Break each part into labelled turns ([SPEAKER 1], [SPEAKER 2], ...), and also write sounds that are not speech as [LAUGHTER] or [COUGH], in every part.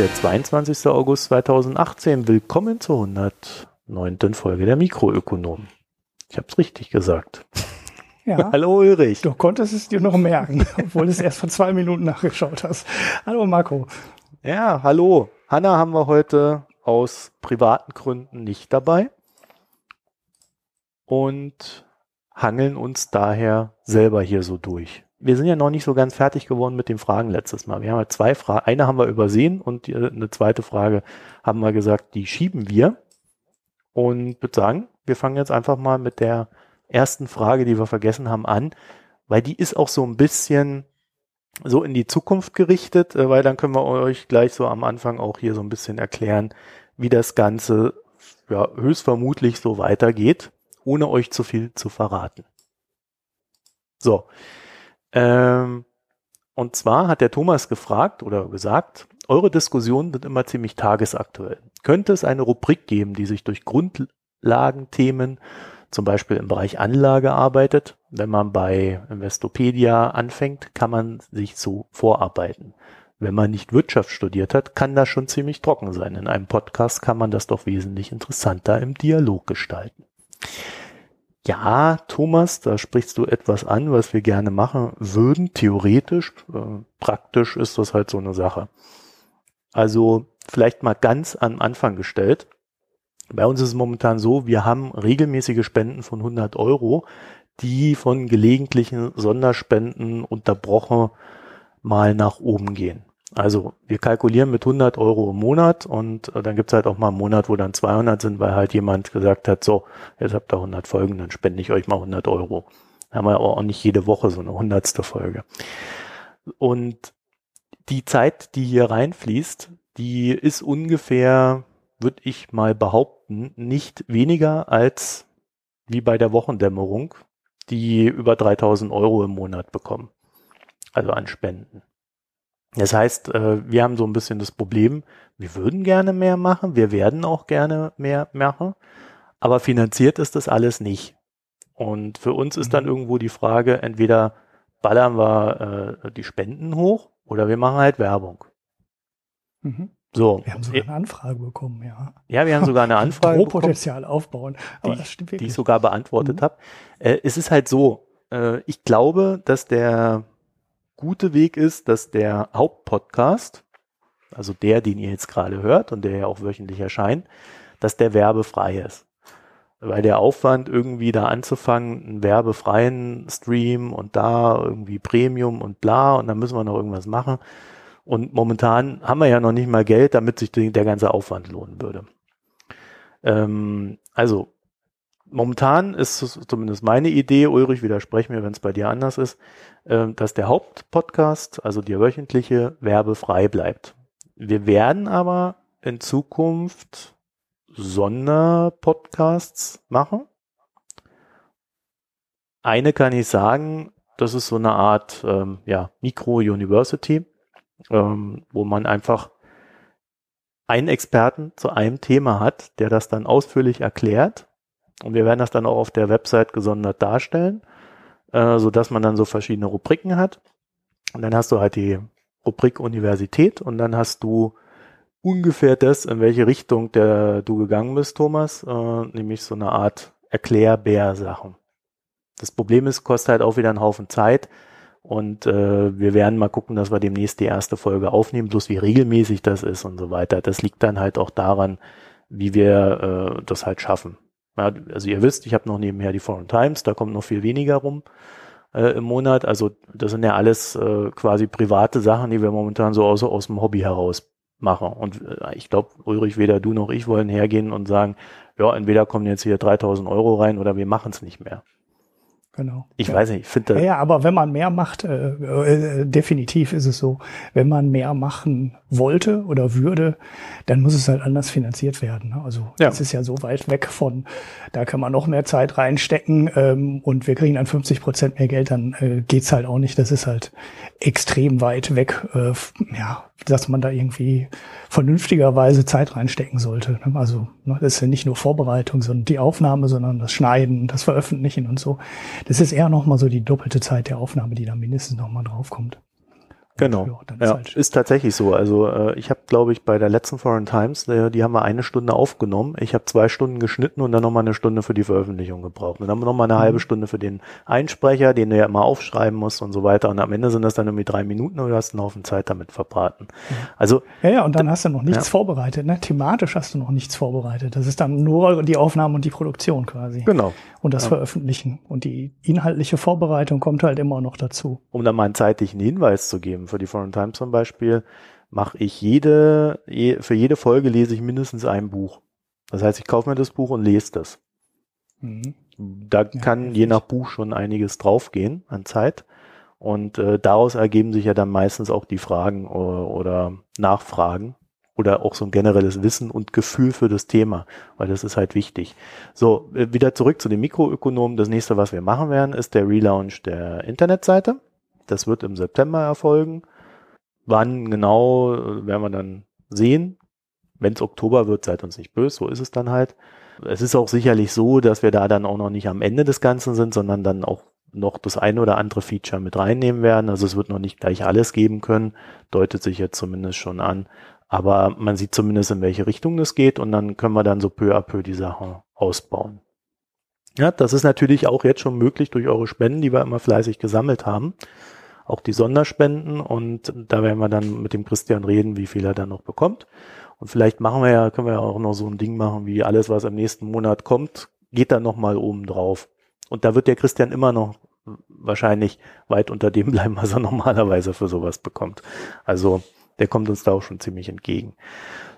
[SPEAKER 1] Der 22. August 2018. Willkommen zur 109. Folge der Mikroökonomen. Ich habe es richtig gesagt.
[SPEAKER 2] Ja. [LAUGHS]
[SPEAKER 1] Hallo Ulrich.
[SPEAKER 2] Du konntest es dir noch merken, [LAUGHS] obwohl du es erst vor zwei Minuten nachgeschaut hast. Hallo Marco.
[SPEAKER 1] Ja, hallo. Hanna haben wir heute aus privaten Gründen nicht dabei und hangeln uns daher selber hier so durch wir sind ja noch nicht so ganz fertig geworden mit den Fragen letztes Mal. Wir haben ja zwei Fragen. Eine haben wir übersehen und die, eine zweite Frage haben wir gesagt, die schieben wir. Und würde sagen, wir fangen jetzt einfach mal mit der ersten Frage, die wir vergessen haben, an, weil die ist auch so ein bisschen so in die Zukunft gerichtet, äh, weil dann können wir euch gleich so am Anfang auch hier so ein bisschen erklären, wie das Ganze ja, höchstvermutlich so weitergeht, ohne euch zu viel zu verraten. So, ähm, und zwar hat der Thomas gefragt oder gesagt, eure Diskussionen sind immer ziemlich tagesaktuell. Könnte es eine Rubrik geben, die sich durch Grundlagenthemen, zum Beispiel im Bereich Anlage arbeitet? Wenn man bei Investopedia anfängt, kann man sich so vorarbeiten. Wenn man nicht Wirtschaft studiert hat, kann das schon ziemlich trocken sein. In einem Podcast kann man das doch wesentlich interessanter im Dialog gestalten. Ja, Thomas, da sprichst du etwas an, was wir gerne machen würden, theoretisch. Äh, praktisch ist das halt so eine Sache. Also vielleicht mal ganz am Anfang gestellt. Bei uns ist es momentan so, wir haben regelmäßige Spenden von 100 Euro, die von gelegentlichen Sonderspenden unterbrochen mal nach oben gehen. Also wir kalkulieren mit 100 Euro im Monat und äh, dann gibt's halt auch mal einen Monat, wo dann 200 sind, weil halt jemand gesagt hat, so, jetzt habt ihr 100 Folgen, dann spende ich euch mal 100 Euro. Dann haben wir auch nicht jede Woche so eine hundertste Folge. Und die Zeit, die hier reinfließt, die ist ungefähr, würde ich mal behaupten, nicht weniger als wie bei der Wochendämmerung, die über 3000 Euro im Monat bekommen. Also an Spenden. Das heißt, äh, wir haben so ein bisschen das Problem, wir würden gerne mehr machen, wir werden auch gerne mehr machen, aber finanziert ist das alles nicht. Und für uns ist dann mhm. irgendwo die Frage, entweder ballern wir äh, die Spenden hoch oder wir machen halt Werbung.
[SPEAKER 2] Mhm. So. Wir haben sogar eine Anfrage bekommen, ja.
[SPEAKER 1] Ja, wir haben sogar eine [LAUGHS] Anfrage
[SPEAKER 2] Rohpotenzial aufbauen.
[SPEAKER 1] Aber die, das stimmt wirklich. Die ich sogar beantwortet mhm. habe. Äh, es ist halt so, äh, ich glaube, dass der gute Weg ist, dass der Hauptpodcast, also der, den ihr jetzt gerade hört und der ja auch wöchentlich erscheint, dass der werbefrei ist. Weil der Aufwand, irgendwie da anzufangen, einen werbefreien Stream und da irgendwie Premium und bla und dann müssen wir noch irgendwas machen. Und momentan haben wir ja noch nicht mal Geld, damit sich der ganze Aufwand lohnen würde. Ähm, also momentan ist zumindest meine Idee, Ulrich, widersprech mir, wenn es bei dir anders ist, äh, dass der Hauptpodcast, also der wöchentliche, werbefrei bleibt. Wir werden aber in Zukunft Sonderpodcasts machen. Eine kann ich sagen, das ist so eine Art ähm, ja, Mikro-University, ähm, wo man einfach einen Experten zu einem Thema hat, der das dann ausführlich erklärt und wir werden das dann auch auf der Website gesondert darstellen, äh, so dass man dann so verschiedene Rubriken hat. Und dann hast du halt die Rubrik Universität und dann hast du ungefähr das, in welche Richtung der du gegangen bist, Thomas, äh, nämlich so eine Art Erklärbär-Sachen. Das Problem ist, kostet halt auch wieder einen Haufen Zeit und äh, wir werden mal gucken, dass wir demnächst die erste Folge aufnehmen, bloß wie regelmäßig das ist und so weiter. Das liegt dann halt auch daran, wie wir äh, das halt schaffen. Ja, also ihr wisst, ich habe noch nebenher die Foreign Times, da kommt noch viel weniger rum äh, im Monat. Also das sind ja alles äh, quasi private Sachen, die wir momentan so aus, aus dem Hobby heraus machen. Und äh, ich glaube, Ulrich, weder du noch ich wollen hergehen und sagen, ja, entweder kommen jetzt hier 3000 Euro rein oder wir machen es nicht mehr.
[SPEAKER 2] Genau.
[SPEAKER 1] Ich ja. weiß nicht, ich finde.
[SPEAKER 2] Ja, ja, aber wenn man mehr macht, äh, äh, definitiv ist es so, wenn man mehr machen wollte oder würde, dann muss es halt anders finanziert werden. Ne? Also ja. das ist ja so weit weg von, da kann man noch mehr Zeit reinstecken ähm, und wir kriegen dann 50 Prozent mehr Geld, dann äh, geht's halt auch nicht. Das ist halt extrem weit weg, äh, ja, dass man da irgendwie vernünftigerweise Zeit reinstecken sollte. Ne? Also ne, das ist ja nicht nur Vorbereitung, sondern die Aufnahme, sondern das Schneiden, das Veröffentlichen und so. Das ist eher nochmal so die doppelte Zeit der Aufnahme, die da mindestens nochmal draufkommt.
[SPEAKER 1] Genau. Ja, ja ist, halt ist, tatsächlich so. Also äh, ich habe, glaube ich, bei der letzten Foreign Times, äh, die haben wir eine Stunde aufgenommen. Ich habe zwei Stunden geschnitten und dann nochmal eine Stunde für die Veröffentlichung gebraucht. Und dann haben wir nochmal eine mhm. halbe Stunde für den Einsprecher, den du ja immer aufschreiben musst und so weiter. Und am Ende sind das dann irgendwie drei Minuten und du hast einen Haufen Zeit damit verbraten. Mhm. Also
[SPEAKER 2] ja, ja, und dann hast du noch nichts ja. vorbereitet. Ne? Thematisch hast du noch nichts vorbereitet. Das ist dann nur die Aufnahme und die Produktion quasi.
[SPEAKER 1] Genau.
[SPEAKER 2] Und das. Veröffentlichen. Und die inhaltliche Vorbereitung kommt halt immer noch dazu.
[SPEAKER 1] Um dann mal einen zeitlichen Hinweis zu geben für die Foreign Times zum Beispiel, mache ich jede, für jede Folge lese ich mindestens ein Buch. Das heißt, ich kaufe mir das Buch und lese das. Mhm. Da ja, kann je nach Buch schon einiges draufgehen an Zeit. Und äh, daraus ergeben sich ja dann meistens auch die Fragen oder, oder Nachfragen oder auch so ein generelles Wissen und Gefühl für das Thema, weil das ist halt wichtig. So, äh, wieder zurück zu den Mikroökonomen. Das nächste, was wir machen werden, ist der Relaunch der Internetseite. Das wird im September erfolgen. Wann genau, äh, werden wir dann sehen. Wenn es Oktober wird, seid uns nicht böse, so ist es dann halt. Es ist auch sicherlich so, dass wir da dann auch noch nicht am Ende des Ganzen sind, sondern dann auch noch das eine oder andere Feature mit reinnehmen werden. Also es wird noch nicht gleich alles geben können, deutet sich jetzt zumindest schon an. Aber man sieht zumindest, in welche Richtung das geht und dann können wir dann so peu à peu die Sache ausbauen. Ja, das ist natürlich auch jetzt schon möglich durch eure Spenden, die wir immer fleißig gesammelt haben auch die Sonderspenden und da werden wir dann mit dem Christian reden, wie viel er dann noch bekommt. Und vielleicht machen wir ja, können wir ja auch noch so ein Ding machen, wie alles, was im nächsten Monat kommt, geht dann nochmal oben drauf. Und da wird der Christian immer noch wahrscheinlich weit unter dem [LAUGHS] bleiben, was er normalerweise für sowas bekommt. Also der kommt uns da auch schon ziemlich entgegen.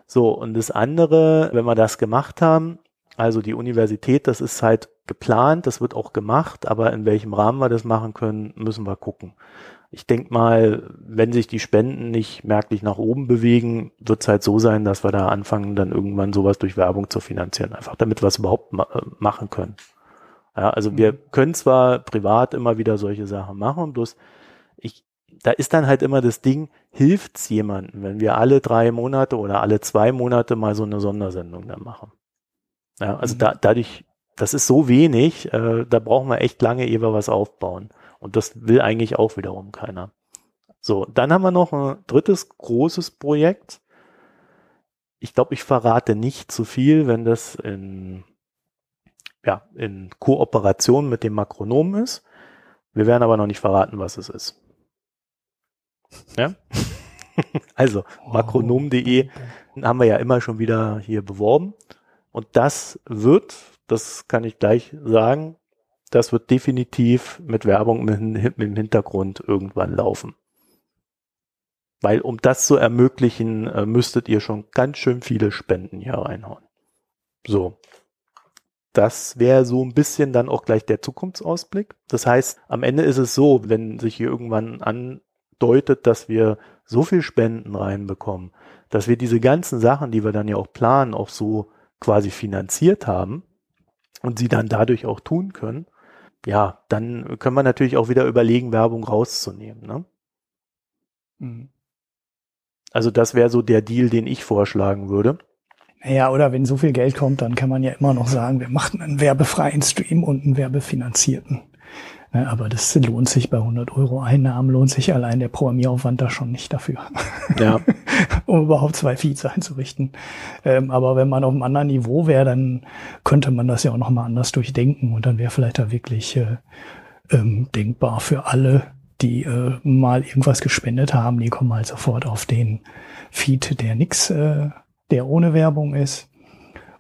[SPEAKER 1] So, und das andere, wenn wir das gemacht haben, also die Universität, das ist halt geplant, das wird auch gemacht, aber in welchem Rahmen wir das machen können, müssen wir gucken. Ich denke mal, wenn sich die Spenden nicht merklich nach oben bewegen, wird es halt so sein, dass wir da anfangen, dann irgendwann sowas durch Werbung zu finanzieren, einfach damit wir es überhaupt ma äh, machen können. Ja, also wir mhm. können zwar privat immer wieder solche Sachen machen, bloß ich, da ist dann halt immer das Ding, hilft's jemandem, wenn wir alle drei Monate oder alle zwei Monate mal so eine Sondersendung dann machen. Ja, also mhm. da, dadurch, das ist so wenig, äh, da brauchen wir echt lange, ehe wir was aufbauen. Und das will eigentlich auch wiederum keiner. So, dann haben wir noch ein drittes großes Projekt. Ich glaube, ich verrate nicht zu viel, wenn das in, ja, in Kooperation mit dem Makronomen ist. Wir werden aber noch nicht verraten, was es ist. Ja? [LAUGHS] also, makronom.de haben wir ja immer schon wieder hier beworben. Und das wird, das kann ich gleich sagen, das wird definitiv mit Werbung dem Hintergrund irgendwann laufen. Weil um das zu ermöglichen, äh, müsstet ihr schon ganz schön viele Spenden hier reinhauen. So. Das wäre so ein bisschen dann auch gleich der Zukunftsausblick. Das heißt, am Ende ist es so, wenn sich hier irgendwann andeutet, dass wir so viel Spenden reinbekommen, dass wir diese ganzen Sachen, die wir dann ja auch planen, auch so quasi finanziert haben und sie dann dadurch auch tun können, ja, dann können wir natürlich auch wieder überlegen, Werbung rauszunehmen. Ne? Mhm. Also das wäre so der Deal, den ich vorschlagen würde.
[SPEAKER 2] Naja, oder wenn so viel Geld kommt, dann kann man ja immer noch sagen, wir machen einen werbefreien Stream und einen werbefinanzierten. Aber das lohnt sich bei 100 Euro Einnahmen, lohnt sich allein der Programmieraufwand da schon nicht dafür. Ja. [LAUGHS] um überhaupt zwei Feeds einzurichten. Ähm, aber wenn man auf einem anderen Niveau wäre, dann könnte man das ja auch nochmal anders durchdenken und dann wäre vielleicht da wirklich äh, ähm, denkbar für alle, die äh, mal irgendwas gespendet haben, die kommen halt sofort auf den Feed, der nix, äh, der ohne Werbung ist.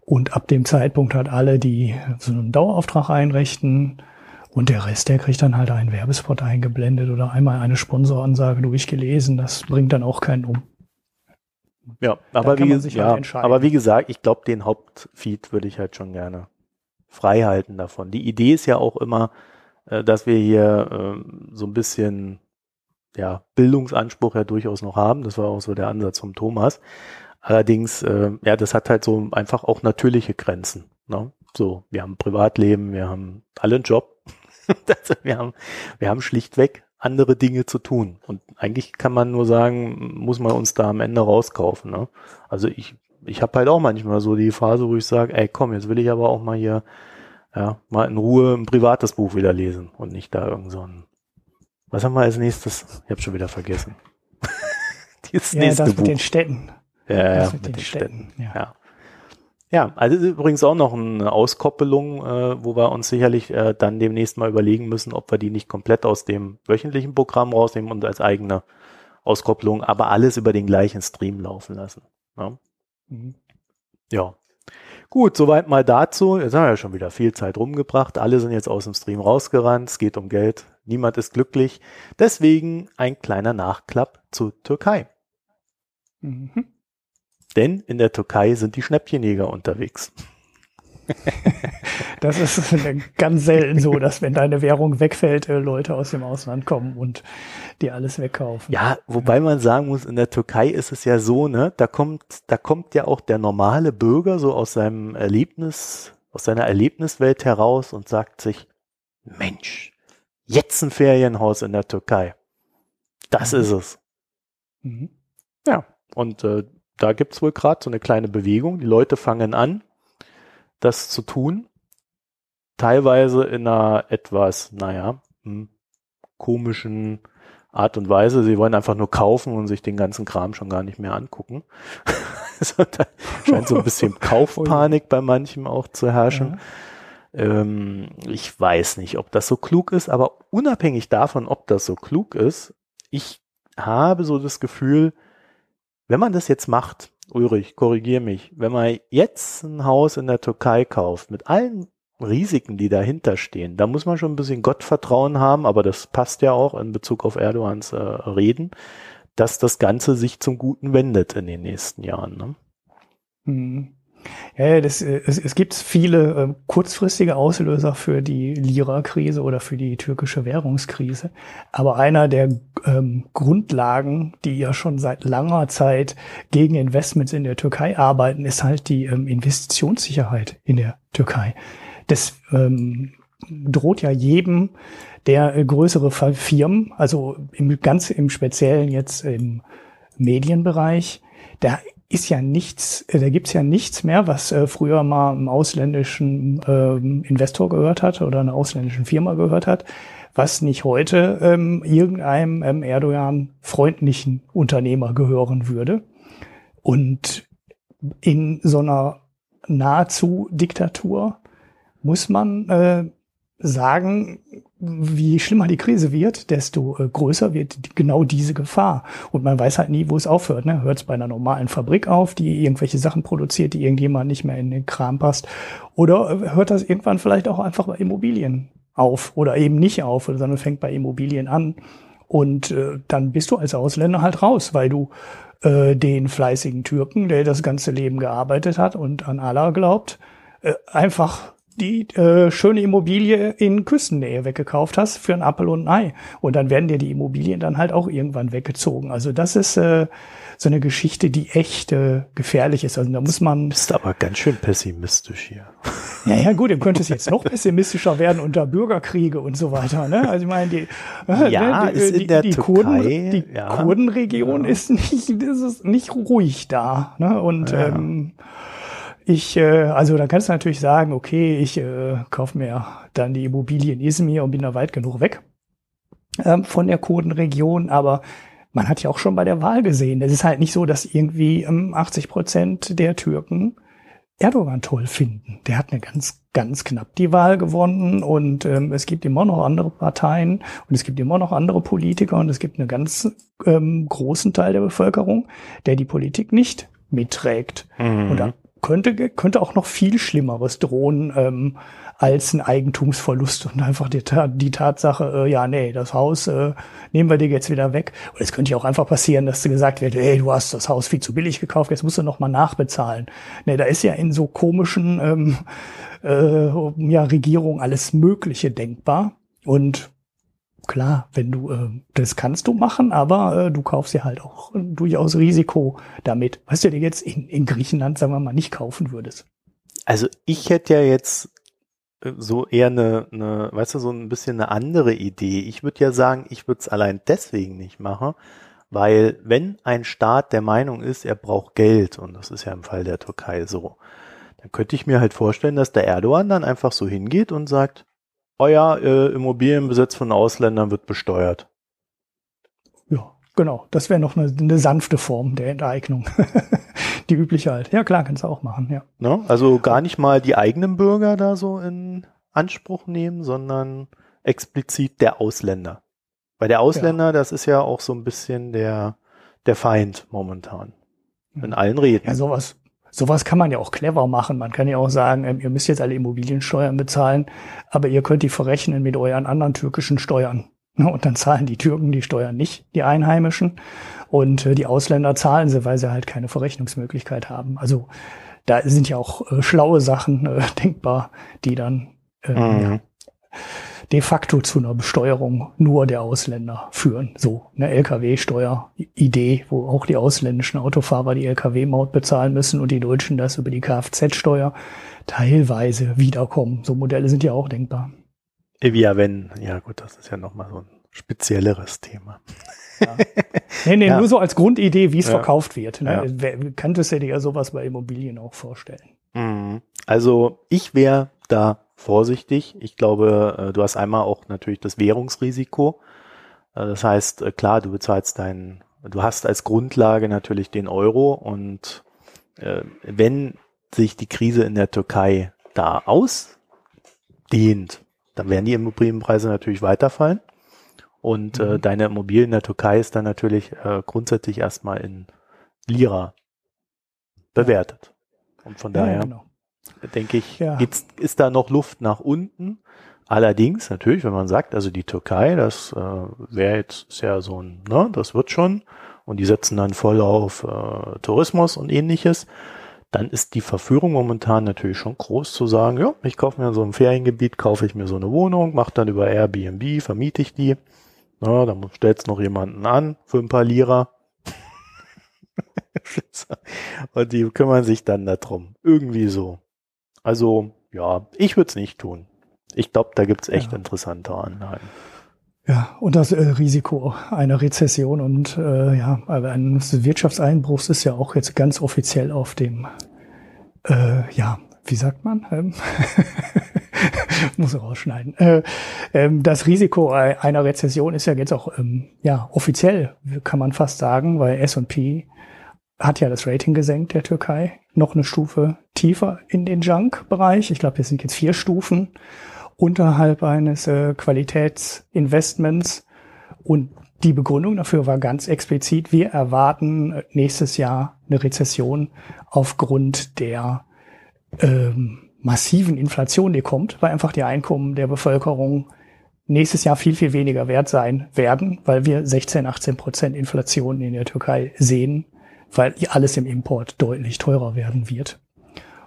[SPEAKER 2] Und ab dem Zeitpunkt hat alle, die so einen Dauerauftrag einrichten, und der Rest, der kriegt dann halt einen Werbespot eingeblendet oder einmal eine Sponsoransage durchgelesen. Das bringt dann auch keinen um.
[SPEAKER 1] Ja, aber wie, halt ja, aber wie gesagt, ich glaube, den Hauptfeed würde ich halt schon gerne frei halten davon. Die Idee ist ja auch immer, äh, dass wir hier äh, so ein bisschen ja, Bildungsanspruch ja durchaus noch haben. Das war auch so der Ansatz vom Thomas. Allerdings, äh, ja, das hat halt so einfach auch natürliche Grenzen. Ne? So, wir haben Privatleben, wir haben alle einen Job, [LAUGHS] wir, haben, wir haben schlichtweg andere Dinge zu tun. Und eigentlich kann man nur sagen, muss man uns da am Ende rauskaufen. Ne? Also ich, ich habe halt auch manchmal so die Phase, wo ich sage, ey komm, jetzt will ich aber auch mal hier ja, mal in Ruhe ein privates Buch wieder lesen und nicht da irgend so ein. Was haben wir als nächstes? Ich habe schon wieder vergessen. [LAUGHS]
[SPEAKER 2] das ja, nächste das Buch. mit den Städten.
[SPEAKER 1] Ja, ja mit, mit, den, Städten. Städten. Ja. ja. Ja, also übrigens auch noch eine Auskoppelung, äh, wo wir uns sicherlich äh, dann demnächst mal überlegen müssen, ob wir die nicht komplett aus dem wöchentlichen Programm rausnehmen und als eigene Auskopplung, aber alles über den gleichen Stream laufen lassen. Ja. Mhm. ja. Gut, soweit mal dazu. Jetzt haben wir ja schon wieder viel Zeit rumgebracht. Alle sind jetzt aus dem Stream rausgerannt. Es geht um Geld. Niemand ist glücklich. Deswegen ein kleiner Nachklapp zur Türkei. Mhm. Denn in der Türkei sind die Schnäppchenjäger unterwegs. [LAUGHS]
[SPEAKER 2] das ist ganz selten so, dass wenn deine Währung wegfällt, äh, Leute aus dem Ausland kommen und dir alles wegkaufen.
[SPEAKER 1] Ja, wobei man sagen muss, in der Türkei ist es ja so, ne, da kommt, da kommt ja auch der normale Bürger so aus seinem Erlebnis, aus seiner Erlebniswelt heraus und sagt sich, Mensch, jetzt ein Ferienhaus in der Türkei. Das mhm. ist es. Mhm. Ja, und äh, da gibt's wohl gerade so eine kleine Bewegung. Die Leute fangen an, das zu tun. Teilweise in einer etwas, naja, hm, komischen Art und Weise. Sie wollen einfach nur kaufen und sich den ganzen Kram schon gar nicht mehr angucken. [LAUGHS] also da scheint so ein bisschen [LAUGHS] Kaufpanik bei manchem auch zu herrschen. Ja. Ähm, ich weiß nicht, ob das so klug ist, aber unabhängig davon, ob das so klug ist, ich habe so das Gefühl, wenn man das jetzt macht, Ulrich, korrigier mich, wenn man jetzt ein Haus in der Türkei kauft, mit allen Risiken, die dahinter stehen, da muss man schon ein bisschen Gottvertrauen haben, aber das passt ja auch in Bezug auf Erdogans äh, Reden, dass das Ganze sich zum Guten wendet in den nächsten Jahren. Ne?
[SPEAKER 2] Mhm. Ja, das, äh, es, es gibt viele äh, kurzfristige Auslöser für die Lira-Krise oder für die türkische Währungskrise. Aber einer der ähm, Grundlagen, die ja schon seit langer Zeit gegen Investments in der Türkei arbeiten, ist halt die ähm, Investitionssicherheit in der Türkei. Das ähm, droht ja jedem, der äh, größere Firmen, also im, ganz im Speziellen jetzt im Medienbereich, da ist ja nichts, äh, da gibt's ja nichts mehr, was äh, früher mal einem ausländischen ähm, Investor gehört hat oder einer ausländischen Firma gehört hat, was nicht heute ähm, irgendeinem ähm, Erdogan freundlichen Unternehmer gehören würde. Und in so einer nahezu Diktatur muss man äh, sagen, wie schlimmer die Krise wird, desto äh, größer wird genau diese Gefahr. Und man weiß halt nie, wo es aufhört. Ne? Hört es bei einer normalen Fabrik auf, die irgendwelche Sachen produziert, die irgendjemand nicht mehr in den Kram passt? Oder äh, hört das irgendwann vielleicht auch einfach bei Immobilien auf oder eben nicht auf, sondern fängt bei Immobilien an. Und äh, dann bist du als Ausländer halt raus, weil du äh, den fleißigen Türken, der das ganze Leben gearbeitet hat und an Allah glaubt, äh, einfach die äh, schöne Immobilie in Küstennähe weggekauft hast für ein Apfel und ein Ei. Und dann werden dir die Immobilien dann halt auch irgendwann weggezogen. Also das ist äh, so eine Geschichte, die echt äh, gefährlich ist. Also da muss man.
[SPEAKER 1] Du bist aber ganz schön pessimistisch hier.
[SPEAKER 2] Ja, ja, gut, dann könnte es jetzt noch pessimistischer werden unter Bürgerkriege und so weiter. Ne? Also ich meine, die,
[SPEAKER 1] äh, ja, ne, die, ist in die, der
[SPEAKER 2] die
[SPEAKER 1] Türkei,
[SPEAKER 2] Kurden, die ja. Kurdenregion ja. ist nicht, das ist nicht ruhig da. Ne? Und ja. ähm, ich, äh, also da kannst du natürlich sagen, okay, ich äh, kaufe mir dann die Immobilie in Izmir und bin da weit genug weg ähm, von der Kurdenregion, aber man hat ja auch schon bei der Wahl gesehen, es ist halt nicht so, dass irgendwie ähm, 80 Prozent der Türken Erdogan toll finden. Der hat eine ganz, ganz knapp die Wahl gewonnen und ähm, es gibt immer noch andere Parteien und es gibt immer noch andere Politiker und es gibt einen ganz ähm, großen Teil der Bevölkerung, der die Politik nicht mitträgt. Mhm. Und da könnte, könnte auch noch viel Schlimmeres drohen ähm, als ein Eigentumsverlust und einfach die, die Tatsache, äh, ja, nee, das Haus äh, nehmen wir dir jetzt wieder weg. Und es könnte ja auch einfach passieren, dass du gesagt wird, hey, du hast das Haus viel zu billig gekauft, jetzt musst du noch mal nachbezahlen. Nee, da ist ja in so komischen ähm, äh, ja, Regierungen alles Mögliche denkbar. Und klar, wenn du, äh, das kannst du machen, aber äh, du kaufst ja halt auch durchaus Risiko damit, was du dir jetzt in, in Griechenland, sagen wir mal, nicht kaufen würdest.
[SPEAKER 1] Also ich hätte ja jetzt äh, so eher eine, eine, weißt du, so ein bisschen eine andere Idee. Ich würde ja sagen, ich würde es allein deswegen nicht machen, weil wenn ein Staat der Meinung ist, er braucht Geld, und das ist ja im Fall der Türkei so, dann könnte ich mir halt vorstellen, dass der Erdogan dann einfach so hingeht und sagt, euer äh, Immobilienbesitz von Ausländern wird besteuert. Ja.
[SPEAKER 2] genau. Das wäre noch eine, eine, sanfte Form der Enteignung. [LAUGHS] die übliche halt. Ja, klar, kannst du auch machen, ja.
[SPEAKER 1] Ne? also gar nicht mal die eigenen Bürger da so in Anspruch nehmen, sondern explizit der Ausländer. Weil der Ausländer, ja. das ist ja auch so ein bisschen der, der Feind momentan. In allen Reden.
[SPEAKER 2] Ja, sowas, sowas kann man ja auch clever machen. Man kann ja auch sagen, ähm, ihr müsst jetzt alle Immobiliensteuern bezahlen, aber ihr könnt die verrechnen mit euren anderen türkischen Steuern. Und dann zahlen die Türken die Steuern nicht, die Einheimischen. Und äh, die Ausländer zahlen sie, weil sie halt keine Verrechnungsmöglichkeit haben. Also da sind ja auch äh, schlaue Sachen äh, [LAUGHS] denkbar, die dann äh, mhm. ja, de facto zu einer Besteuerung nur der Ausländer führen. So eine Lkw-Steuer-Idee, wo auch die ausländischen Autofahrer die Lkw-Maut bezahlen müssen und die Deutschen das über die Kfz-Steuer teilweise wiederkommen. So Modelle sind ja auch denkbar.
[SPEAKER 1] Ja, wenn, ja gut, das ist ja nochmal so ein spezielleres Thema.
[SPEAKER 2] Ja. Nee, nee, ja. nur so als Grundidee, wie es ja. verkauft wird. Ne? Ja. Könntest du dir ja sowas bei Immobilien auch vorstellen?
[SPEAKER 1] Mhm. Also ich wäre da vorsichtig. Ich glaube, äh, du hast einmal auch natürlich das Währungsrisiko. Äh, das heißt, äh, klar, du bezahlst deinen, du hast als Grundlage natürlich den Euro und wenn sich die Krise in der Türkei da ausdehnt, dann werden die Immobilienpreise natürlich weiterfallen. Und mhm. äh, deine Immobilie in der Türkei ist dann natürlich äh, grundsätzlich erstmal in Lira bewertet. Und von daher ja, genau. Denke ich, ja. ist da noch Luft nach unten. Allerdings, natürlich, wenn man sagt, also die Türkei, das äh, wäre jetzt ist ja so ein, ne, das wird schon. Und die setzen dann voll auf äh, Tourismus und ähnliches dann ist die Verführung momentan natürlich schon groß zu sagen, ja, ich kaufe mir so ein Feriengebiet, kaufe ich mir so eine Wohnung, mache dann über Airbnb, vermiete ich die. Na, dann stellst noch jemanden an für ein paar Lira. [LAUGHS] Und die kümmern sich dann darum. Irgendwie so. Also, ja, ich würde es nicht tun. Ich glaube, da gibt's echt ja. interessante Anlagen.
[SPEAKER 2] Ja, und das äh, Risiko einer Rezession und äh, ja, eines Wirtschaftseinbruchs ist ja auch jetzt ganz offiziell auf dem, äh, ja, wie sagt man? Ähm, [LAUGHS] muss rausschneiden. Äh, ähm, das Risiko einer Rezession ist ja jetzt auch ähm, ja offiziell, kann man fast sagen, weil S&P hat ja das Rating gesenkt der Türkei noch eine Stufe tiefer in den Junk-Bereich. Ich glaube, wir sind jetzt vier Stufen unterhalb eines äh, Qualitätsinvestments. Und die Begründung dafür war ganz explizit, wir erwarten nächstes Jahr eine Rezession aufgrund der ähm, massiven Inflation, die kommt, weil einfach die Einkommen der Bevölkerung nächstes Jahr viel, viel weniger wert sein werden, weil wir 16, 18 Prozent Inflation in der Türkei sehen, weil alles im Import deutlich teurer werden wird.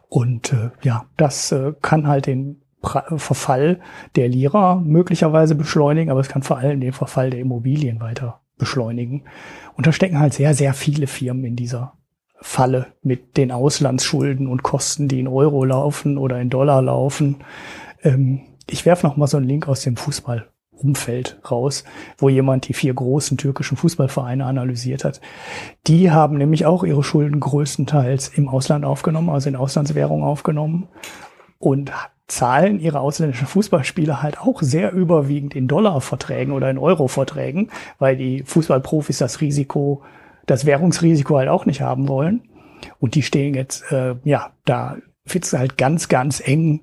[SPEAKER 2] Und äh, ja, das äh, kann halt den Verfall der Lira möglicherweise beschleunigen, aber es kann vor allem den Verfall der Immobilien weiter beschleunigen. Und da stecken halt sehr, sehr viele Firmen in dieser Falle mit den Auslandsschulden und Kosten, die in Euro laufen oder in Dollar laufen. Ähm, ich werfe noch mal so einen Link aus dem Fußballumfeld raus, wo jemand die vier großen türkischen Fußballvereine analysiert hat. Die haben nämlich auch ihre Schulden größtenteils im Ausland aufgenommen, also in Auslandswährung aufgenommen und zahlen ihre ausländischen Fußballspieler halt auch sehr überwiegend in Dollarverträgen oder in Euroverträgen, weil die Fußballprofis das Risiko, das Währungsrisiko halt auch nicht haben wollen. Und die stehen jetzt, äh, ja, da wird's halt ganz, ganz eng,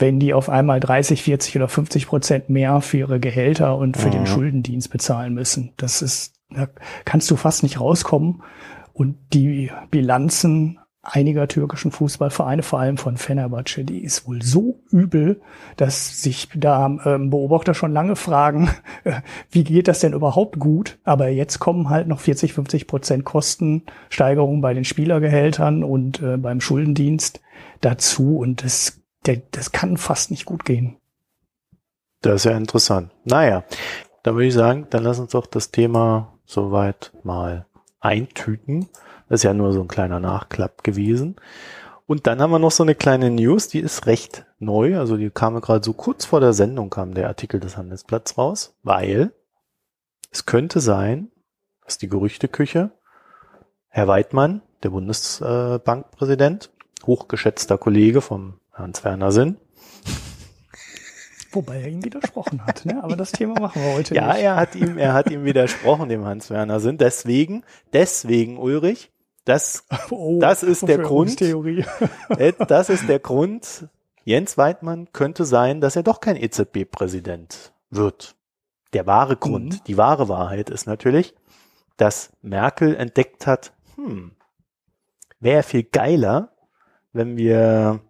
[SPEAKER 2] wenn die auf einmal 30, 40 oder 50 Prozent mehr für ihre Gehälter und für mhm. den Schuldendienst bezahlen müssen. Das ist, da kannst du fast nicht rauskommen. Und die Bilanzen einiger türkischen Fußballvereine, vor allem von Fenerbahce, die ist wohl so übel, dass sich da ähm, Beobachter schon lange fragen, äh, [LAUGHS] wie geht das denn überhaupt gut? Aber jetzt kommen halt noch 40, 50 Prozent Kostensteigerungen bei den Spielergehältern und äh, beim Schuldendienst dazu und das, der, das kann fast nicht gut gehen.
[SPEAKER 1] Das ist ja interessant. Naja, da würde ich sagen, dann lass uns doch das Thema soweit mal eintüten. Das ist ja nur so ein kleiner Nachklapp gewesen. Und dann haben wir noch so eine kleine News, die ist recht neu. Also die kam gerade so kurz vor der Sendung kam der Artikel des Handelsblatts raus, weil es könnte sein, dass die Gerüchteküche Herr Weidmann, der Bundesbankpräsident, hochgeschätzter Kollege vom Hans Werner Sinn,
[SPEAKER 2] Wobei er ihm widersprochen hat, ne? aber das Thema machen wir heute
[SPEAKER 1] ja,
[SPEAKER 2] nicht.
[SPEAKER 1] Ja, er hat ihm, er hat ihm widersprochen, dem Hans-Werner Sinn. Deswegen, deswegen, Ulrich, das, oh, das ist der Grund. Äh, das ist der Grund. Jens Weidmann könnte sein, dass er doch kein EZB-Präsident wird. Der wahre Grund, mhm. die wahre Wahrheit ist natürlich, dass Merkel entdeckt hat, hm, wäre viel geiler, wenn wir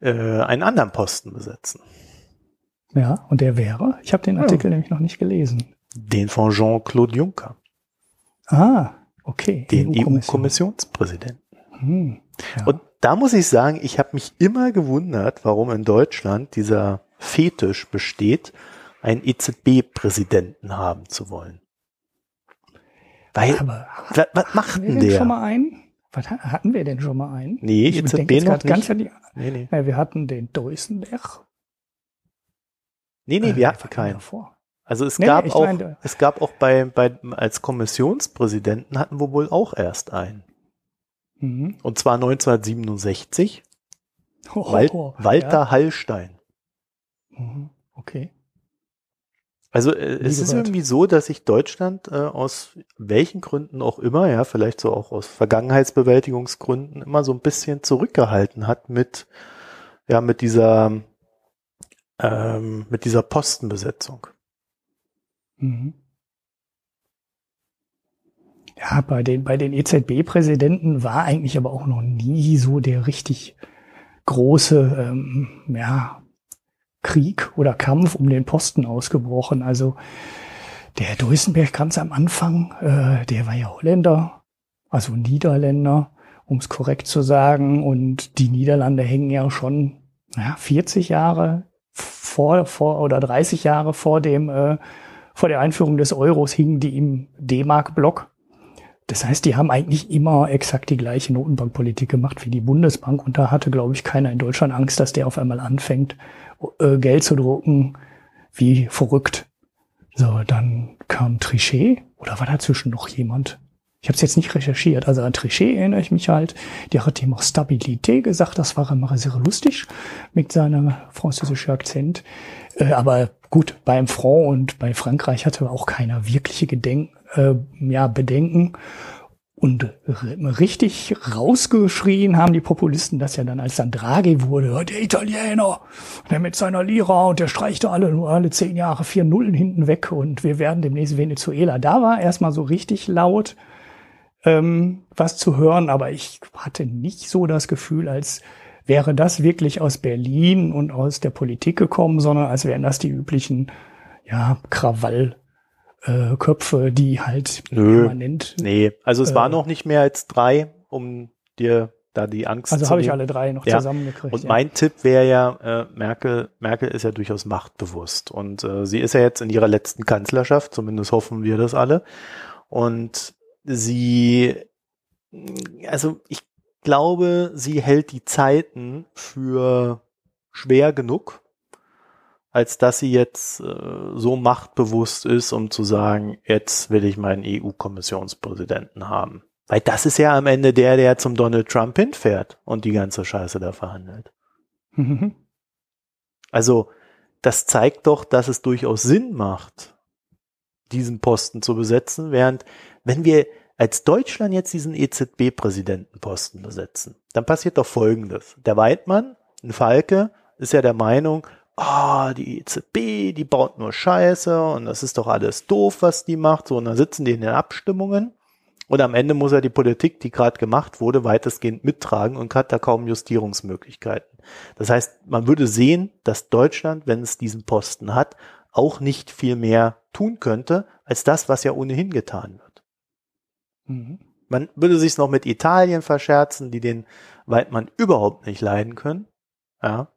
[SPEAKER 1] äh, einen anderen Posten besetzen.
[SPEAKER 2] Ja, und der wäre? Ich habe den Artikel ja. nämlich noch nicht gelesen.
[SPEAKER 1] Den von Jean-Claude Juncker.
[SPEAKER 2] Ah, okay.
[SPEAKER 1] Den EU-Kommissionspräsidenten. EU hm, ja. Und da muss ich sagen, ich habe mich immer gewundert, warum in Deutschland dieser Fetisch besteht, einen EZB-Präsidenten haben zu wollen. Weil,
[SPEAKER 2] Aber
[SPEAKER 1] was, macht denn der?
[SPEAKER 2] schon mal einen? Was, hatten wir denn schon mal einen?
[SPEAKER 1] Nee, ich EZB noch nicht.
[SPEAKER 2] Die, nee, nee. Ja, wir hatten den Deusenberg.
[SPEAKER 1] Nee, nee, äh, wir hatten keinen. Vor. Also es nee, gab auch, meine, es gab auch bei, bei, als Kommissionspräsidenten hatten wir wohl auch erst einen. Mhm. Und zwar 1967. Oh, Wal oh, Walter ja. Hallstein.
[SPEAKER 2] Mhm. Okay.
[SPEAKER 1] Also äh, es ist irgendwie so, dass sich Deutschland äh, aus welchen Gründen auch immer, ja, vielleicht so auch aus Vergangenheitsbewältigungsgründen, immer so ein bisschen zurückgehalten hat mit, ja, mit dieser, ähm, mit dieser Postenbesetzung. Mhm.
[SPEAKER 2] Ja, bei den, bei den EZB-Präsidenten war eigentlich aber auch noch nie so der richtig große, ähm, ja, Krieg oder Kampf um den Posten ausgebrochen. Also der Duisenberg ganz am Anfang, äh, der war ja Holländer, also Niederländer, um es korrekt zu sagen. Und die Niederlande hängen ja schon ja, 40 Jahre vor, vor oder 30 Jahre vor dem äh, vor der Einführung des Euros hingen die im D-Mark-Block. Das heißt, die haben eigentlich immer exakt die gleiche Notenbankpolitik gemacht wie die Bundesbank. Und da hatte, glaube ich, keiner in Deutschland Angst, dass der auf einmal anfängt, äh, Geld zu drucken, wie verrückt. So, dann kam Trichet oder war dazwischen noch jemand? Ich habe es jetzt nicht recherchiert. Also an Trichet erinnere ich mich halt. Der hat auch Stabilité gesagt. Das war immer sehr lustig mit seinem französischen Akzent. Äh, aber gut, beim Front und bei Frankreich hatte auch keiner wirkliche Gedenk, äh, ja, Bedenken. Und richtig rausgeschrien haben die Populisten das ja dann, als dann Draghi wurde, der Italiener, der mit seiner Lira und der streicht alle, nur alle zehn Jahre vier Nullen hinten weg und wir werden demnächst Venezuela. Da war erstmal so richtig laut ähm, was zu hören, aber ich hatte nicht so das Gefühl, als wäre das wirklich aus Berlin und aus der Politik gekommen, sondern als wären das die üblichen ja, Krawall äh, Köpfe, die halt
[SPEAKER 1] Nö, permanent. Nee, also es äh, war noch nicht mehr als drei, um dir da die Angst
[SPEAKER 2] also habe ich alle drei noch ja. zusammengekriegt.
[SPEAKER 1] Und ja. mein Tipp wäre ja, äh, Merkel, Merkel ist ja durchaus machtbewusst und äh, sie ist ja jetzt in ihrer letzten Kanzlerschaft, zumindest hoffen wir das alle. Und sie, also ich glaube, sie hält die Zeiten für schwer genug als dass sie jetzt äh, so machtbewusst ist, um zu sagen, jetzt will ich meinen EU-Kommissionspräsidenten haben. Weil das ist ja am Ende der, der zum Donald Trump hinfährt und die ganze Scheiße da verhandelt. Mhm. Also, das zeigt doch, dass es durchaus Sinn macht, diesen Posten zu besetzen, während wenn wir als Deutschland jetzt diesen EZB-Präsidentenposten besetzen, dann passiert doch Folgendes. Der Weidmann, ein Falke, ist ja der Meinung, ah, oh, die EZB, die baut nur Scheiße und das ist doch alles doof, was die macht. So, und dann sitzen die in den Abstimmungen und am Ende muss er die Politik, die gerade gemacht wurde, weitestgehend mittragen und hat da kaum Justierungsmöglichkeiten. Das heißt, man würde sehen, dass Deutschland, wenn es diesen Posten hat, auch nicht viel mehr tun könnte, als das, was ja ohnehin getan wird. Mhm. Man würde sich noch mit Italien verscherzen, die den Weidmann überhaupt nicht leiden können. Ja,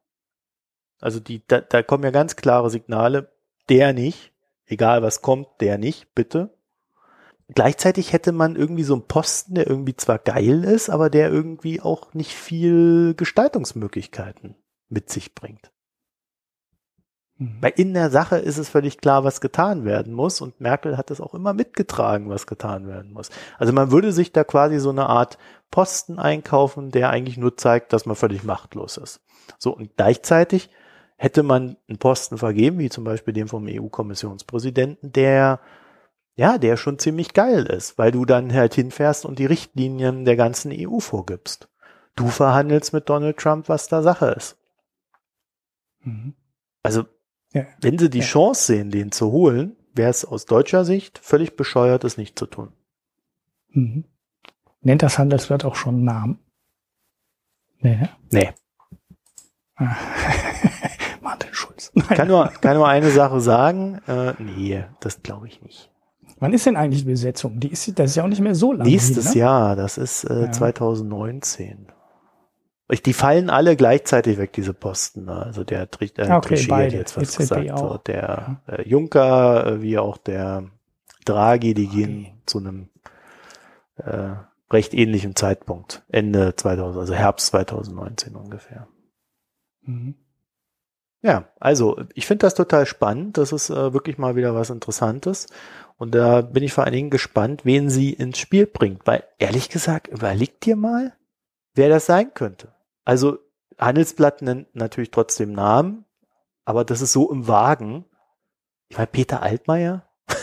[SPEAKER 1] also die, da, da kommen ja ganz klare Signale, der nicht, egal was kommt, der nicht, bitte. Gleichzeitig hätte man irgendwie so einen Posten, der irgendwie zwar geil ist, aber der irgendwie auch nicht viel Gestaltungsmöglichkeiten mit sich bringt. Mhm. Weil in der Sache ist es völlig klar, was getan werden muss und Merkel hat es auch immer mitgetragen, was getan werden muss. Also man würde sich da quasi so eine Art Posten einkaufen, der eigentlich nur zeigt, dass man völlig machtlos ist. So und gleichzeitig hätte man einen Posten vergeben, wie zum Beispiel den vom EU-Kommissionspräsidenten, der ja, der schon ziemlich geil ist, weil du dann halt hinfährst und die Richtlinien der ganzen EU vorgibst. Du verhandelst mit Donald Trump, was da Sache ist. Mhm. Also, ja. wenn sie die ja. Chance sehen, den zu holen, wäre es aus deutscher Sicht völlig bescheuert, es nicht zu tun.
[SPEAKER 2] Mhm. Nennt das Handelsblatt auch schon Namen?
[SPEAKER 1] Nee. Nee.
[SPEAKER 2] Martin [LAUGHS] Schulz. [LAUGHS]
[SPEAKER 1] Ich kann nur, kann nur eine Sache sagen. Äh, nee, das glaube ich nicht.
[SPEAKER 2] Wann ist denn eigentlich die Besetzung? Die ist, das ist ja auch nicht mehr so lange.
[SPEAKER 1] Nächstes hin, ne? Jahr, das ist äh, ja. 2019. Die fallen alle gleichzeitig weg, diese Posten. Ne? Also der äh,
[SPEAKER 2] okay, Trichet hat
[SPEAKER 1] jetzt was EZB gesagt. So, der äh, Juncker, äh, wie auch der Draghi, die okay. gehen zu einem äh, recht ähnlichen Zeitpunkt. Ende 2000, also Herbst 2019 ungefähr. Mhm. Ja, also ich finde das total spannend. Das ist äh, wirklich mal wieder was Interessantes. Und da bin ich vor allen Dingen gespannt, wen sie ins Spiel bringt. Weil ehrlich gesagt, überlegt dir mal, wer das sein könnte. Also Handelsblatt nennt natürlich trotzdem Namen, aber das ist so im Wagen. Ich meine, Peter Altmaier. [LAUGHS]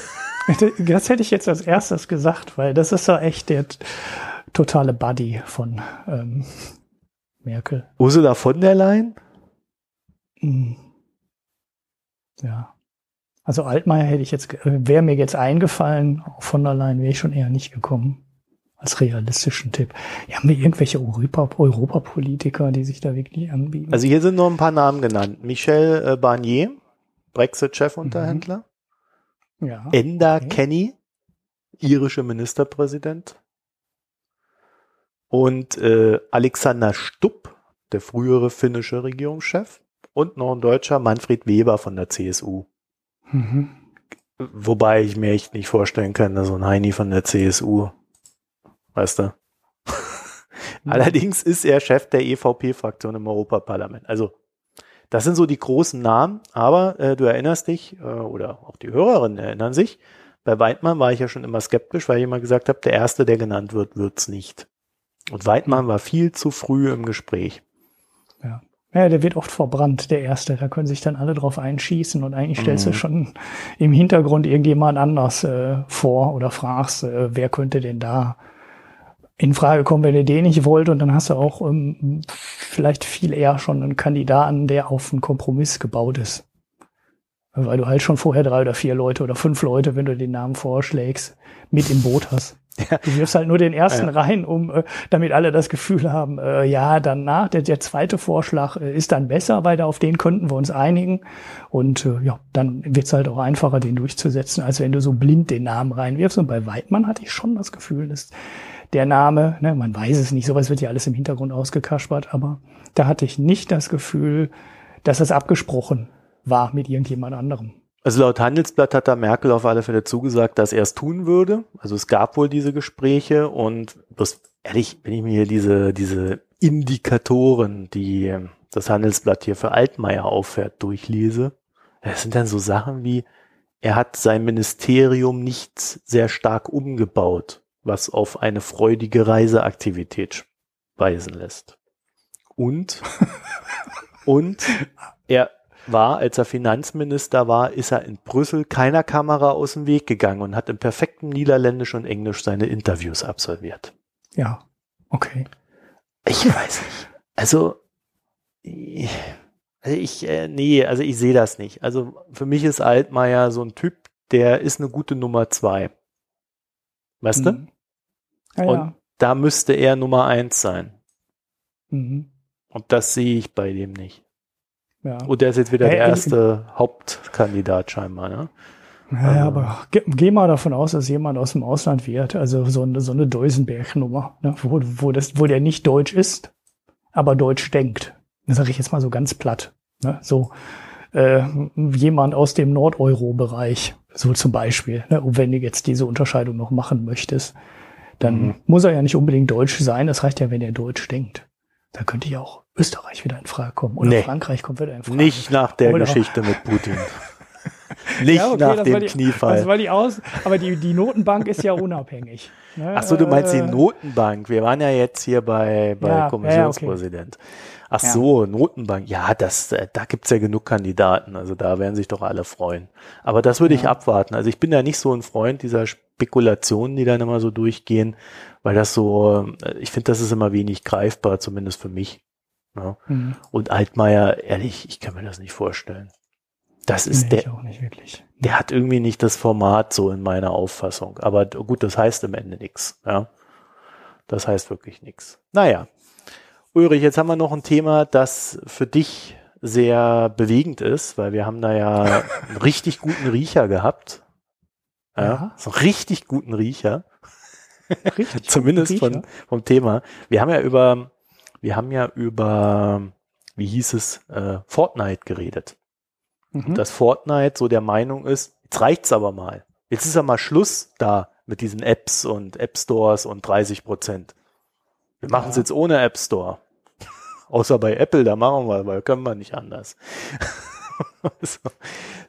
[SPEAKER 2] Das hätte ich jetzt als erstes gesagt, weil das ist ja echt der totale Buddy von ähm, Merkel.
[SPEAKER 1] Ursula von der Leyen?
[SPEAKER 2] Hm. Ja. Also Altmaier hätte ich jetzt, wäre mir jetzt eingefallen, von der Leyen wäre ich schon eher nicht gekommen. Als realistischen Tipp. Ja, haben wir irgendwelche Europa, Europapolitiker, die sich da wirklich anbieten?
[SPEAKER 1] Also hier sind nur ein paar Namen genannt. Michel äh, Barnier, Brexit-Chefunterhändler. Mhm. Ja. Enda okay. Kenny, irische Ministerpräsident. Und äh, Alexander Stupp, der frühere finnische Regierungschef und noch ein Deutscher, Manfred Weber von der CSU. Mhm. Wobei ich mir echt nicht vorstellen kann, dass so ein Heini von der CSU, weißt du. [LAUGHS] Allerdings ist er Chef der EVP-Fraktion im Europaparlament. Also das sind so die großen Namen, aber äh, du erinnerst dich, äh, oder auch die Hörerinnen erinnern sich, bei Weidmann war ich ja schon immer skeptisch, weil ich immer gesagt habe, der Erste, der genannt wird, wird's nicht. Und Weidmann war viel zu früh im Gespräch.
[SPEAKER 2] Ja. Ja, der wird oft verbrannt, der erste. Da können sich dann alle drauf einschießen und eigentlich stellst mhm. du schon im Hintergrund irgendjemand anders äh, vor oder fragst, äh, wer könnte denn da in Frage kommen, wenn ihr den nicht wollt. Und dann hast du auch ähm, vielleicht viel eher schon einen Kandidaten, der auf einen Kompromiss gebaut ist. Weil du halt schon vorher drei oder vier Leute oder fünf Leute, wenn du den Namen vorschlägst, mit im Boot hast. Du wirfst halt nur den ersten ja. rein, um äh, damit alle das Gefühl haben, äh, ja, danach, der, der zweite Vorschlag äh, ist dann besser, weil da auf den könnten wir uns einigen. Und äh, ja, dann wird's halt auch einfacher, den durchzusetzen, als wenn du so blind den Namen reinwirfst. Und bei Weidmann hatte ich schon das Gefühl, dass der Name, ne, man weiß es nicht, sowas wird ja alles im Hintergrund ausgekaspert, aber da hatte ich nicht das Gefühl, dass es abgesprochen war mit irgendjemand anderem.
[SPEAKER 1] Also laut Handelsblatt hat da Merkel auf alle Fälle zugesagt, dass er es tun würde. Also es gab wohl diese Gespräche und bloß ehrlich, wenn ich mir hier diese, diese Indikatoren, die das Handelsblatt hier für Altmaier auffährt, durchlese, das sind dann so Sachen wie, er hat sein Ministerium nicht sehr stark umgebaut, was auf eine freudige Reiseaktivität weisen lässt. Und, und [LAUGHS] er war, als er Finanzminister war, ist er in Brüssel keiner Kamera aus dem Weg gegangen und hat im perfekten Niederländisch und Englisch seine Interviews absolviert.
[SPEAKER 2] Ja, okay.
[SPEAKER 1] Ich weiß nicht. Also, also ich, äh, nee, also ich sehe das nicht. Also für mich ist Altmaier so ein Typ, der ist eine gute Nummer zwei. Weißt mhm. du? Ja, und ja. da müsste er Nummer eins sein. Mhm. Und das sehe ich bei dem nicht. Ja. Und der ist jetzt wieder hey, der erste in, Hauptkandidat scheinbar, ne?
[SPEAKER 2] Ja, also. aber geh, geh, mal davon aus, dass jemand aus dem Ausland wird, also so eine, so eine Deusenberg-Nummer, ne? wo, wo, das, wo der nicht deutsch ist, aber deutsch denkt. Das sage ich jetzt mal so ganz platt. Ne? So äh, jemand aus dem Nordeuro-Bereich, so zum Beispiel. Ne? Und wenn du jetzt diese Unterscheidung noch machen möchtest, dann mhm. muss er ja nicht unbedingt deutsch sein. Das reicht ja, wenn er deutsch denkt. Da könnte ja auch Österreich wieder in Frage kommen. Oder nee, Frankreich kommt wieder in Frage.
[SPEAKER 1] Nicht nach der Oder Geschichte mit Putin. [LAUGHS] Nicht ja, okay, nach dem die, Kniefall.
[SPEAKER 2] Das war die aus, aber die, die Notenbank ist ja unabhängig.
[SPEAKER 1] Ne? Ach so, du meinst die äh, Notenbank. Wir waren ja jetzt hier bei, bei ja, Kommissionspräsident. Ja, okay. Ach ja. so, Notenbank. Ja, das, äh, da gibt's ja genug Kandidaten. Also da werden sich doch alle freuen. Aber das würde ja. ich abwarten. Also ich bin ja nicht so ein Freund dieser Spekulationen, die dann immer so durchgehen, weil das so, äh, ich finde, das ist immer wenig greifbar, zumindest für mich. Ja. Mhm. Und Altmaier, ehrlich, ich kann mir das nicht vorstellen. Das ist nee, der. Der hat irgendwie nicht das Format so in meiner Auffassung. Aber gut, das heißt im Ende nichts. Ja. Das heißt wirklich nichts. Naja. Ulrich, jetzt haben wir noch ein Thema, das für dich sehr bewegend ist, weil wir haben da ja einen richtig guten Riecher gehabt. Ja, ja. so einen richtig guten Riecher. Richtig [LAUGHS] Zumindest Riecher. Von, vom Thema. Wir haben ja über, wir haben ja über, wie hieß es, äh, Fortnite geredet. Mhm. Dass Fortnite so der Meinung ist, jetzt reicht's aber mal. Jetzt ist ja mal Schluss da mit diesen Apps und App Stores und 30 Prozent. Wir machen es ja. jetzt ohne App Store. Außer bei Apple, da machen wir, weil können wir nicht anders. [LAUGHS] so.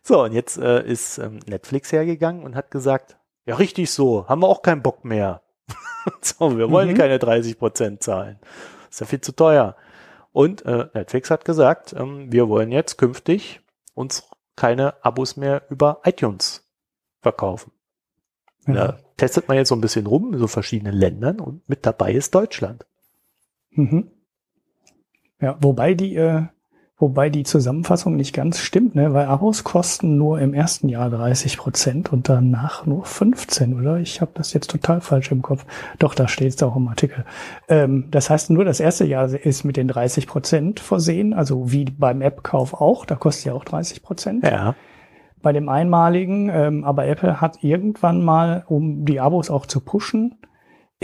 [SPEAKER 1] so. und jetzt äh, ist ähm, Netflix hergegangen und hat gesagt, ja richtig so, haben wir auch keinen Bock mehr. [LAUGHS] so, wir wollen mhm. keine 30 Prozent zahlen. Ist ja viel zu teuer. Und äh, Netflix hat gesagt, ähm, wir wollen jetzt künftig uns keine Abos mehr über iTunes verkaufen. Ja. Da testet man jetzt so ein bisschen rum in so verschiedenen Ländern und mit dabei ist Deutschland.
[SPEAKER 2] Mhm. Ja, wobei die, äh, wobei die Zusammenfassung nicht ganz stimmt, ne? weil Abos kosten nur im ersten Jahr 30 Prozent und danach nur 15, oder? Ich habe das jetzt total falsch im Kopf. Doch, da steht es auch im Artikel. Ähm, das heißt, nur das erste Jahr ist mit den 30 Prozent versehen, also wie beim App-Kauf auch, da kostet ja auch 30 Prozent.
[SPEAKER 1] Ja
[SPEAKER 2] bei dem einmaligen, ähm, aber Apple hat irgendwann mal, um die Abos auch zu pushen,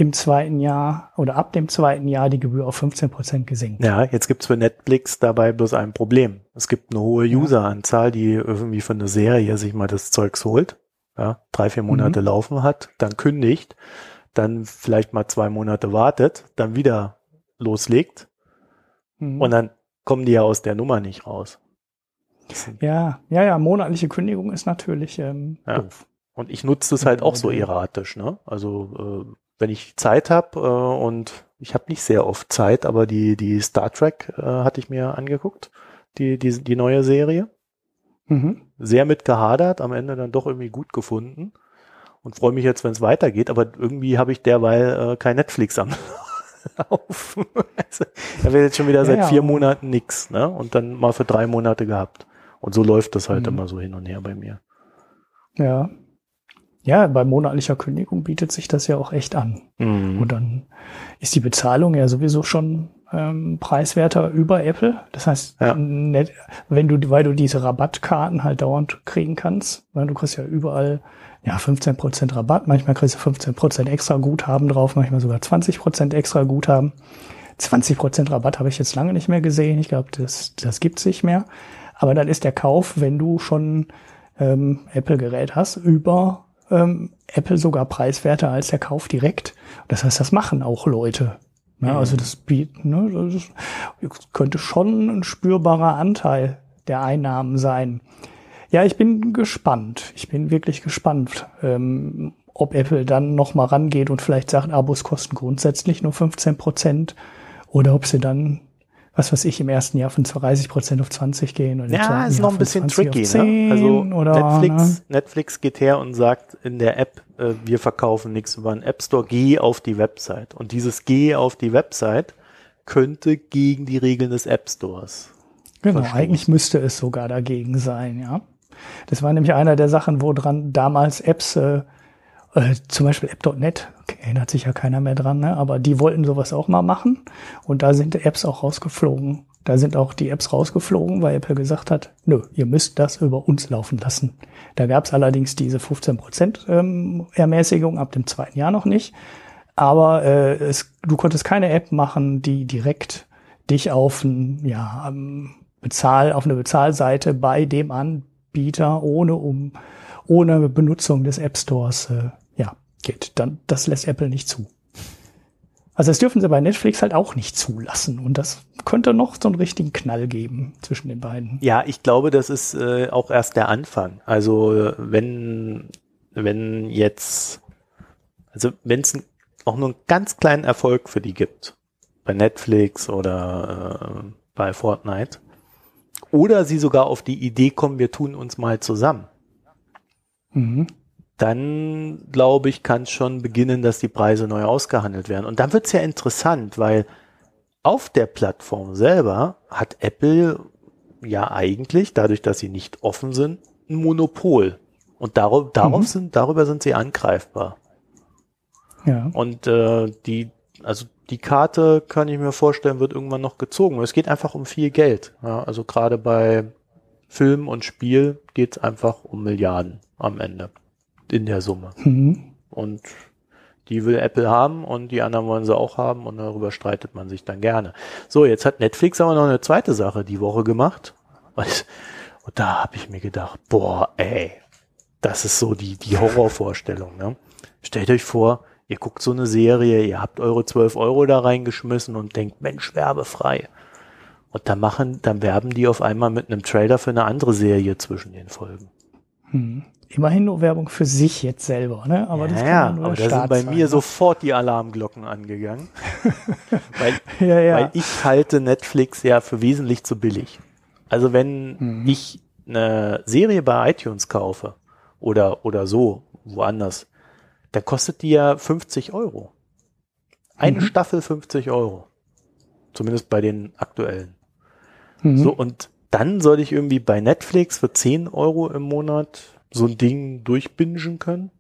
[SPEAKER 2] im zweiten Jahr oder ab dem zweiten Jahr die Gebühr auf 15 Prozent gesenkt.
[SPEAKER 1] Ja, jetzt gibt's für Netflix dabei bloß ein Problem. Es gibt eine hohe Useranzahl, die irgendwie für eine Serie sich mal das Zeugs holt, ja, drei, vier Monate mhm. laufen hat, dann kündigt, dann vielleicht mal zwei Monate wartet, dann wieder loslegt mhm. und dann kommen die ja aus der Nummer nicht raus.
[SPEAKER 2] Ja, ja, ja, monatliche Kündigung ist natürlich ähm, ja. doof.
[SPEAKER 1] Und ich nutze es halt auch so erratisch, ne? Also äh, wenn ich Zeit habe äh, und ich habe nicht sehr oft Zeit, aber die, die Star Trek äh, hatte ich mir angeguckt, die, die, die neue Serie. Mhm. Sehr mit gehadert, am Ende dann doch irgendwie gut gefunden und freue mich jetzt, wenn es weitergeht, aber irgendwie habe ich derweil äh, kein Netflix am [LAUGHS] Lauf. also, da wird jetzt schon wieder ja, seit ja. vier Monaten nix, ne? Und dann mal für drei Monate gehabt. Und so läuft das halt mhm. immer so hin und her bei mir.
[SPEAKER 2] Ja, ja, bei monatlicher Kündigung bietet sich das ja auch echt an. Mhm. Und dann ist die Bezahlung ja sowieso schon ähm, preiswerter über Apple. Das heißt, ja. net, wenn du, weil du diese Rabattkarten halt dauernd kriegen kannst, weil du kriegst ja überall ja 15% Rabatt, manchmal kriegst du 15% extra Guthaben drauf, manchmal sogar 20% extra Guthaben. 20% Rabatt habe ich jetzt lange nicht mehr gesehen. Ich glaube, das, das gibt's nicht mehr. Aber dann ist der Kauf, wenn du schon ähm, Apple-Gerät hast, über ähm, Apple sogar preiswerter als der Kauf direkt. Das heißt, das machen auch Leute. Ne? Mhm. Also das, bietet, ne, das könnte schon ein spürbarer Anteil der Einnahmen sein. Ja, ich bin gespannt. Ich bin wirklich gespannt, ähm, ob Apple dann noch mal rangeht und vielleicht sagt, Abos kosten grundsätzlich nur 15 Prozent oder ob sie dann was weiß ich, im ersten Jahr von 30 Prozent auf 20 gehen.
[SPEAKER 1] Oder ja, ist Jahr noch ein bisschen tricky. Ne? Also oder, Netflix, ne? Netflix geht her und sagt in der App, äh, wir verkaufen nichts über einen App Store, geh auf die Website. Und dieses Geh auf die Website könnte gegen die Regeln des App Stores.
[SPEAKER 2] Genau, verstoßen. eigentlich müsste es sogar dagegen sein, ja. Das war nämlich einer der Sachen, wo dran damals Apps äh, äh, zum Beispiel App.net, erinnert sich ja keiner mehr dran, ne? aber die wollten sowas auch mal machen und da sind Apps auch rausgeflogen. Da sind auch die Apps rausgeflogen, weil Apple gesagt hat, nö, ihr müsst das über uns laufen lassen. Da gab es allerdings diese 15% ähm, Ermäßigung ab dem zweiten Jahr noch nicht. Aber äh, es, du konntest keine App machen, die direkt dich auf ein, ja, Bezahl, auf eine Bezahlseite bei dem Anbieter ohne um ohne Benutzung des App Stores äh, geht. Dann, das lässt Apple nicht zu. Also das dürfen sie bei Netflix halt auch nicht zulassen. Und das könnte noch so einen richtigen Knall geben zwischen den beiden.
[SPEAKER 1] Ja, ich glaube, das ist äh, auch erst der Anfang. Also wenn, wenn jetzt, also wenn es auch nur einen ganz kleinen Erfolg für die gibt, bei Netflix oder bei Fortnite. Oder sie sogar auf die Idee kommen, wir tun uns mal zusammen. Mhm. Dann, glaube ich, kann es schon beginnen, dass die Preise neu ausgehandelt werden. Und dann wird es ja interessant, weil auf der Plattform selber hat Apple ja eigentlich, dadurch, dass sie nicht offen sind, ein Monopol. Und darauf, darauf mhm. sind, darüber sind sie angreifbar. Ja. Und äh, die, also die Karte kann ich mir vorstellen, wird irgendwann noch gezogen. Es geht einfach um viel Geld. Ja, also gerade bei Film und Spiel geht es einfach um Milliarden am Ende in der Summe. Mhm. Und die will Apple haben und die anderen wollen sie auch haben und darüber streitet man sich dann gerne. So, jetzt hat Netflix aber noch eine zweite Sache die Woche gemacht. Und, und da habe ich mir gedacht, boah, ey, das ist so die, die Horrorvorstellung. Ne? Stellt euch vor, ihr guckt so eine Serie, ihr habt eure 12 Euro da reingeschmissen und denkt, Mensch, werbefrei. Und dann machen, dann werben die auf einmal mit einem Trailer für eine andere Serie zwischen den Folgen.
[SPEAKER 2] Hm. Immerhin nur Werbung für sich jetzt selber, ne?
[SPEAKER 1] Aber ja, das ja, nur aber da sind bei sein, mir ne? sofort die Alarmglocken angegangen. [LAUGHS] weil, ja, ja. weil ich halte Netflix ja für wesentlich zu billig. Also wenn hm. ich eine Serie bei iTunes kaufe oder, oder so, woanders, dann kostet die ja 50 Euro. Eine mhm. Staffel 50 Euro. Zumindest bei den aktuellen. Mhm. So, und dann soll ich irgendwie bei Netflix für 10 Euro im Monat so ein Ding durchbingen können.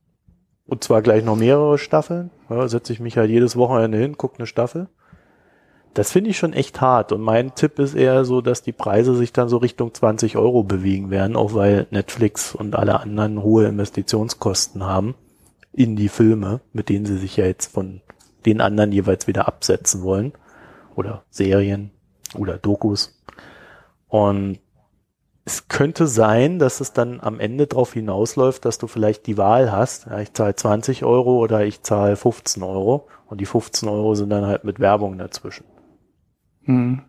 [SPEAKER 1] Und zwar gleich noch mehrere Staffeln. Ja, setze ich mich halt jedes Wochenende hin, gucke eine Staffel. Das finde ich schon echt hart. Und mein Tipp ist eher so, dass die Preise sich dann so Richtung 20 Euro bewegen werden, auch weil Netflix und alle anderen hohe Investitionskosten haben in die Filme, mit denen sie sich ja jetzt von den anderen jeweils wieder absetzen wollen. Oder Serien oder Dokus. Und es könnte sein, dass es dann am Ende darauf hinausläuft, dass du vielleicht die Wahl hast. Ja, ich zahle 20 Euro oder ich zahle 15 Euro. Und die 15 Euro sind dann halt mit Werbung dazwischen.
[SPEAKER 2] Hm.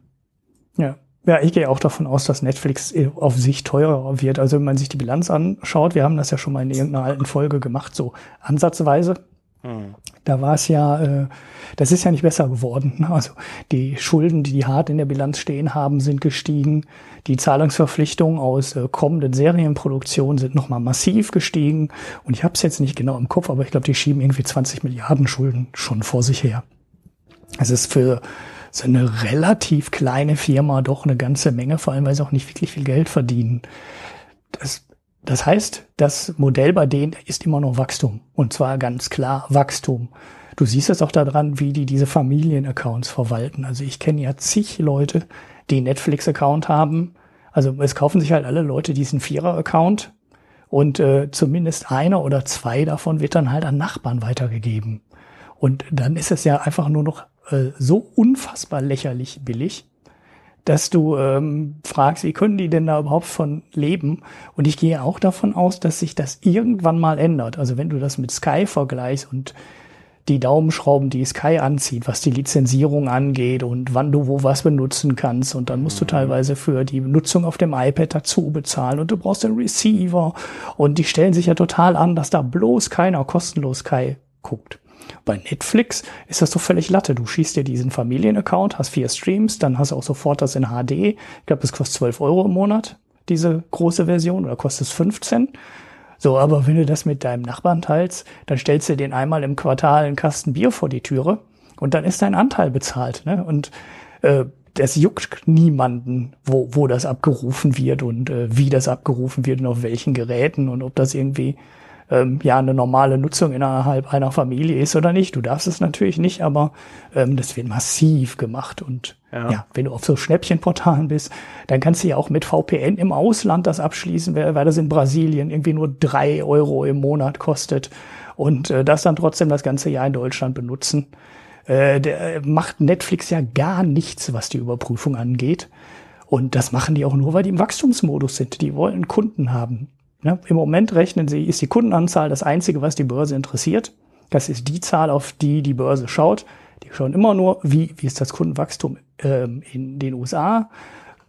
[SPEAKER 2] Ja. Ja, ich gehe auch davon aus, dass Netflix auf sich teurer wird. Also wenn man sich die Bilanz anschaut, wir haben das ja schon mal in irgendeiner alten Folge gemacht, so ansatzweise. Hm. Da war es ja, äh, das ist ja nicht besser geworden. Ne? Also die Schulden, die die hart in der Bilanz stehen haben, sind gestiegen. Die Zahlungsverpflichtungen aus äh, kommenden Serienproduktionen sind nochmal massiv gestiegen. Und ich habe es jetzt nicht genau im Kopf, aber ich glaube, die schieben irgendwie 20 Milliarden Schulden schon vor sich her. Es ist für so eine relativ kleine Firma doch eine ganze Menge, vor allem weil sie auch nicht wirklich viel Geld verdienen. Das, das heißt, das Modell bei denen ist immer noch Wachstum. Und zwar ganz klar Wachstum. Du siehst es auch daran, wie die diese Familienaccounts verwalten. Also ich kenne ja zig Leute, die Netflix-Account haben. Also es kaufen sich halt alle Leute diesen Vierer-Account und äh, zumindest einer oder zwei davon wird dann halt an Nachbarn weitergegeben. Und dann ist es ja einfach nur noch äh, so unfassbar lächerlich billig, dass du ähm, fragst, wie können die denn da überhaupt von leben? Und ich gehe auch davon aus, dass sich das irgendwann mal ändert. Also wenn du das mit Sky vergleichst und die Daumenschrauben, die Sky anzieht, was die Lizenzierung angeht und wann du wo was benutzen kannst. Und dann musst du mhm. teilweise für die Nutzung auf dem iPad dazu bezahlen und du brauchst den Receiver. Und die stellen sich ja total an, dass da bloß keiner kostenlos Sky guckt. Bei Netflix ist das so völlig Latte. Du schießt dir diesen Familienaccount, hast vier Streams, dann hast du auch sofort das in HD. Ich glaube, das kostet 12 Euro im Monat, diese große Version, oder kostet es 15. So, aber wenn du das mit deinem Nachbarn teilst, dann stellst du den einmal im Quartal einen Kasten Bier vor die Türe und dann ist dein Anteil bezahlt. Ne? Und äh, das juckt niemanden, wo, wo das abgerufen wird und äh, wie das abgerufen wird und auf welchen Geräten und ob das irgendwie ähm, ja eine normale Nutzung innerhalb einer Familie ist oder nicht. Du darfst es natürlich nicht, aber ähm, das wird massiv gemacht. Und ja. ja. wenn du auf so Schnäppchenportalen bist, dann kannst du ja auch mit VPN im Ausland das abschließen, weil, weil das in Brasilien irgendwie nur drei Euro im Monat kostet und äh, das dann trotzdem das ganze Jahr in Deutschland benutzen. Äh, der äh, macht Netflix ja gar nichts, was die Überprüfung angeht. Und das machen die auch nur, weil die im Wachstumsmodus sind. Die wollen Kunden haben. Ja, Im Moment rechnen sie, ist die Kundenanzahl das Einzige, was die Börse interessiert. Das ist die Zahl, auf die die Börse schaut. Die schauen immer nur, wie, wie ist das Kundenwachstum ähm, in den USA?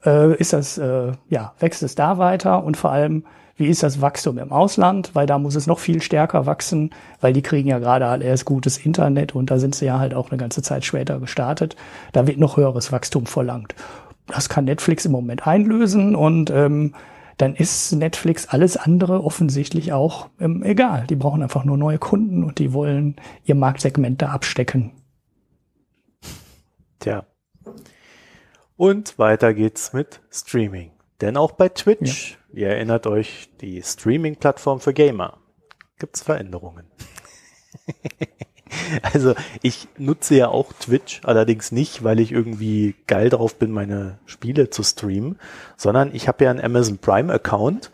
[SPEAKER 2] Äh, ist das, äh, ja, wächst es da weiter? Und vor allem, wie ist das Wachstum im Ausland? Weil da muss es noch viel stärker wachsen, weil die kriegen ja gerade halt erst gutes Internet und da sind sie ja halt auch eine ganze Zeit später gestartet. Da wird noch höheres Wachstum verlangt. das kann Netflix im Moment einlösen und ähm, dann ist Netflix alles andere offensichtlich auch ähm, egal. Die brauchen einfach nur neue Kunden und die wollen ihr Marktsegment da abstecken.
[SPEAKER 1] Tja. Und weiter geht's mit Streaming. Denn auch bei Twitch, ja. ihr erinnert euch, die Streaming-Plattform für Gamer, gibt's Veränderungen. [LAUGHS] [LAUGHS] Also ich nutze ja auch Twitch, allerdings nicht, weil ich irgendwie geil drauf bin, meine Spiele zu streamen, sondern ich habe ja einen Amazon Prime Account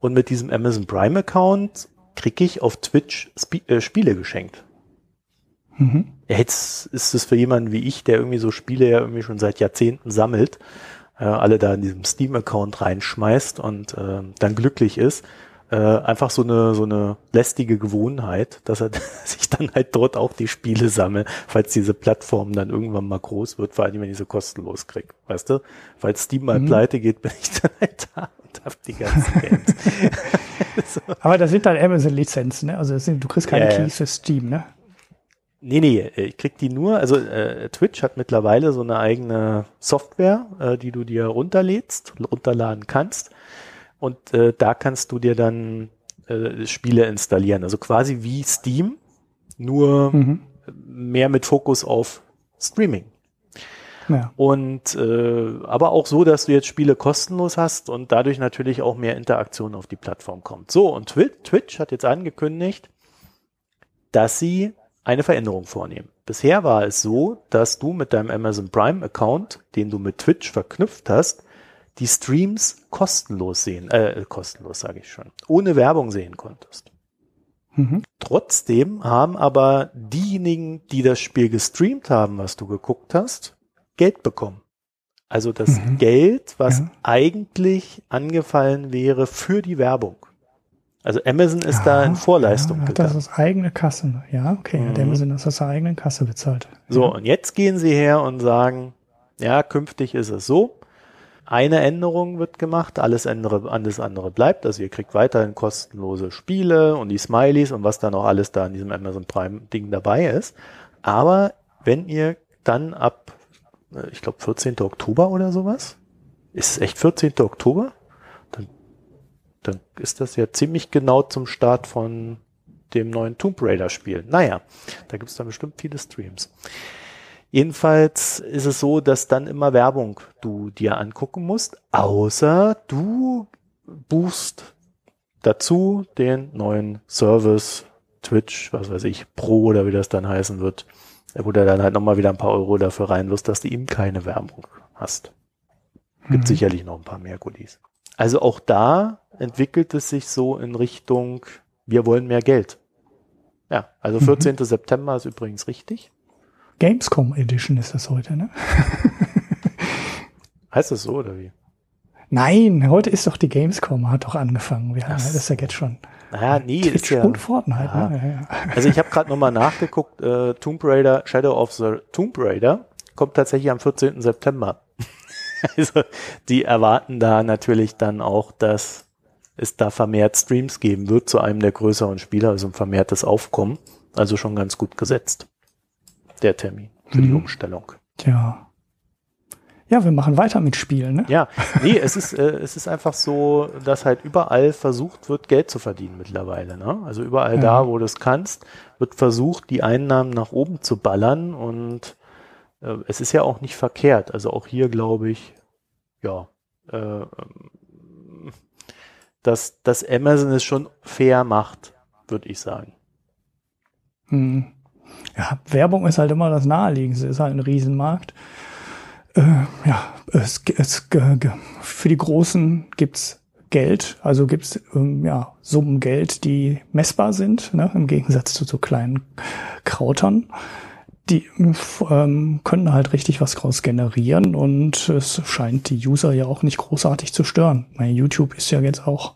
[SPEAKER 1] und mit diesem Amazon Prime Account kriege ich auf Twitch Sp äh, Spiele geschenkt. Mhm. Jetzt ist es für jemanden wie ich, der irgendwie so Spiele ja irgendwie schon seit Jahrzehnten sammelt, äh, alle da in diesem Steam-Account reinschmeißt und äh, dann glücklich ist, äh, einfach so eine, so eine lästige Gewohnheit, dass er [LAUGHS] sich dann halt dort auch die Spiele sammelt, falls diese Plattform dann irgendwann mal groß wird, vor allem wenn ich sie kostenlos kriege. Weißt du? Falls Steam mal mhm. pleite geht, bin ich [LAUGHS] dann halt da und hab die ganzen Games. [LAUGHS]
[SPEAKER 2] so. Aber das sind dann Amazon-Lizenzen, ne? Also sind, du kriegst keine ja, Keys für Steam, ne?
[SPEAKER 1] Nee, nee, ich krieg die nur, also äh, Twitch hat mittlerweile so eine eigene Software, äh, die du dir runterlädst, runterladen kannst und äh, da kannst du dir dann äh, Spiele installieren. Also quasi wie Steam, nur mhm. mehr mit Fokus auf Streaming. Ja. Und äh, aber auch so, dass du jetzt Spiele kostenlos hast und dadurch natürlich auch mehr Interaktion auf die Plattform kommt. So, und Twitch hat jetzt angekündigt, dass sie eine Veränderung vornehmen. Bisher war es so, dass du mit deinem Amazon Prime Account, den du mit Twitch verknüpft hast, die Streams kostenlos sehen, äh, kostenlos sage ich schon, ohne Werbung sehen konntest. Mhm. Trotzdem haben aber diejenigen, die das Spiel gestreamt haben, was du geguckt hast, Geld bekommen. Also das mhm. Geld, was ja. eigentlich angefallen wäre für die Werbung. Also Amazon ist ja, da in Vorleistung
[SPEAKER 2] ja, hat gegangen. Das ist eigene Kasse. Ja, okay. Mhm. Amazon ist aus der eigenen Kasse bezahlt.
[SPEAKER 1] So, und jetzt gehen sie her und sagen, ja, künftig ist es so, eine Änderung wird gemacht, alles andere, alles andere bleibt. Also ihr kriegt weiterhin kostenlose Spiele und die Smileys und was da noch alles da in diesem Amazon Prime Ding dabei ist. Aber wenn ihr dann ab, äh, ich glaube 14. Oktober oder sowas, ist es echt 14. Oktober? Dann, dann ist das ja ziemlich genau zum Start von dem neuen Tomb Raider Spiel. Naja, da gibt es dann bestimmt viele Streams. Jedenfalls ist es so, dass dann immer Werbung du dir angucken musst, außer du buchst dazu den neuen Service Twitch, was weiß ich, Pro oder wie das dann heißen wird, wo du dann halt nochmal wieder ein paar Euro dafür rein wirst, dass du eben keine Werbung hast. Gibt mhm. sicherlich noch ein paar mehr Goodies. Also auch da entwickelt es sich so in Richtung, wir wollen mehr Geld. Ja, also 14. Mhm. September ist übrigens richtig.
[SPEAKER 2] Gamescom Edition ist das heute, ne? [LAUGHS]
[SPEAKER 1] heißt das so oder wie?
[SPEAKER 2] Nein, heute ist doch die Gamescom, hat doch angefangen. Wir haben das ist ja jetzt schon.
[SPEAKER 1] Naja, Twitch ist ja.
[SPEAKER 2] Und Fortnite, ja. Ne?
[SPEAKER 1] Ja, ja. Also ich habe gerade nochmal nachgeguckt, äh, Tomb Raider, Shadow of the Tomb Raider kommt tatsächlich am 14. September. [LAUGHS] also die erwarten da natürlich dann auch, dass es da vermehrt Streams geben wird zu einem der größeren Spieler, also ein vermehrtes Aufkommen. Also schon ganz gut gesetzt der Termin für mhm. die Umstellung.
[SPEAKER 2] Ja. Ja, wir machen weiter mit Spielen, ne?
[SPEAKER 1] Ja, nee, [LAUGHS] es ist, äh, es ist einfach so, dass halt überall versucht wird, Geld zu verdienen mittlerweile, ne? Also überall ja. da, wo du es kannst, wird versucht, die Einnahmen nach oben zu ballern und äh, es ist ja auch nicht verkehrt. Also auch hier glaube ich, ja, äh, dass, dass Amazon es schon fair macht, würde ich sagen.
[SPEAKER 2] Hm. Ja, Werbung ist halt immer das Naheliegendste, ist halt ein Riesenmarkt. Äh, ja, es, es, für die Großen gibt's Geld, also gibt's ähm, ja, Summen Geld, die messbar sind, ne, im Gegensatz zu so kleinen Krautern. Die ähm, können halt richtig was draus generieren und es scheint die User ja auch nicht großartig zu stören. Mein YouTube ist ja jetzt auch,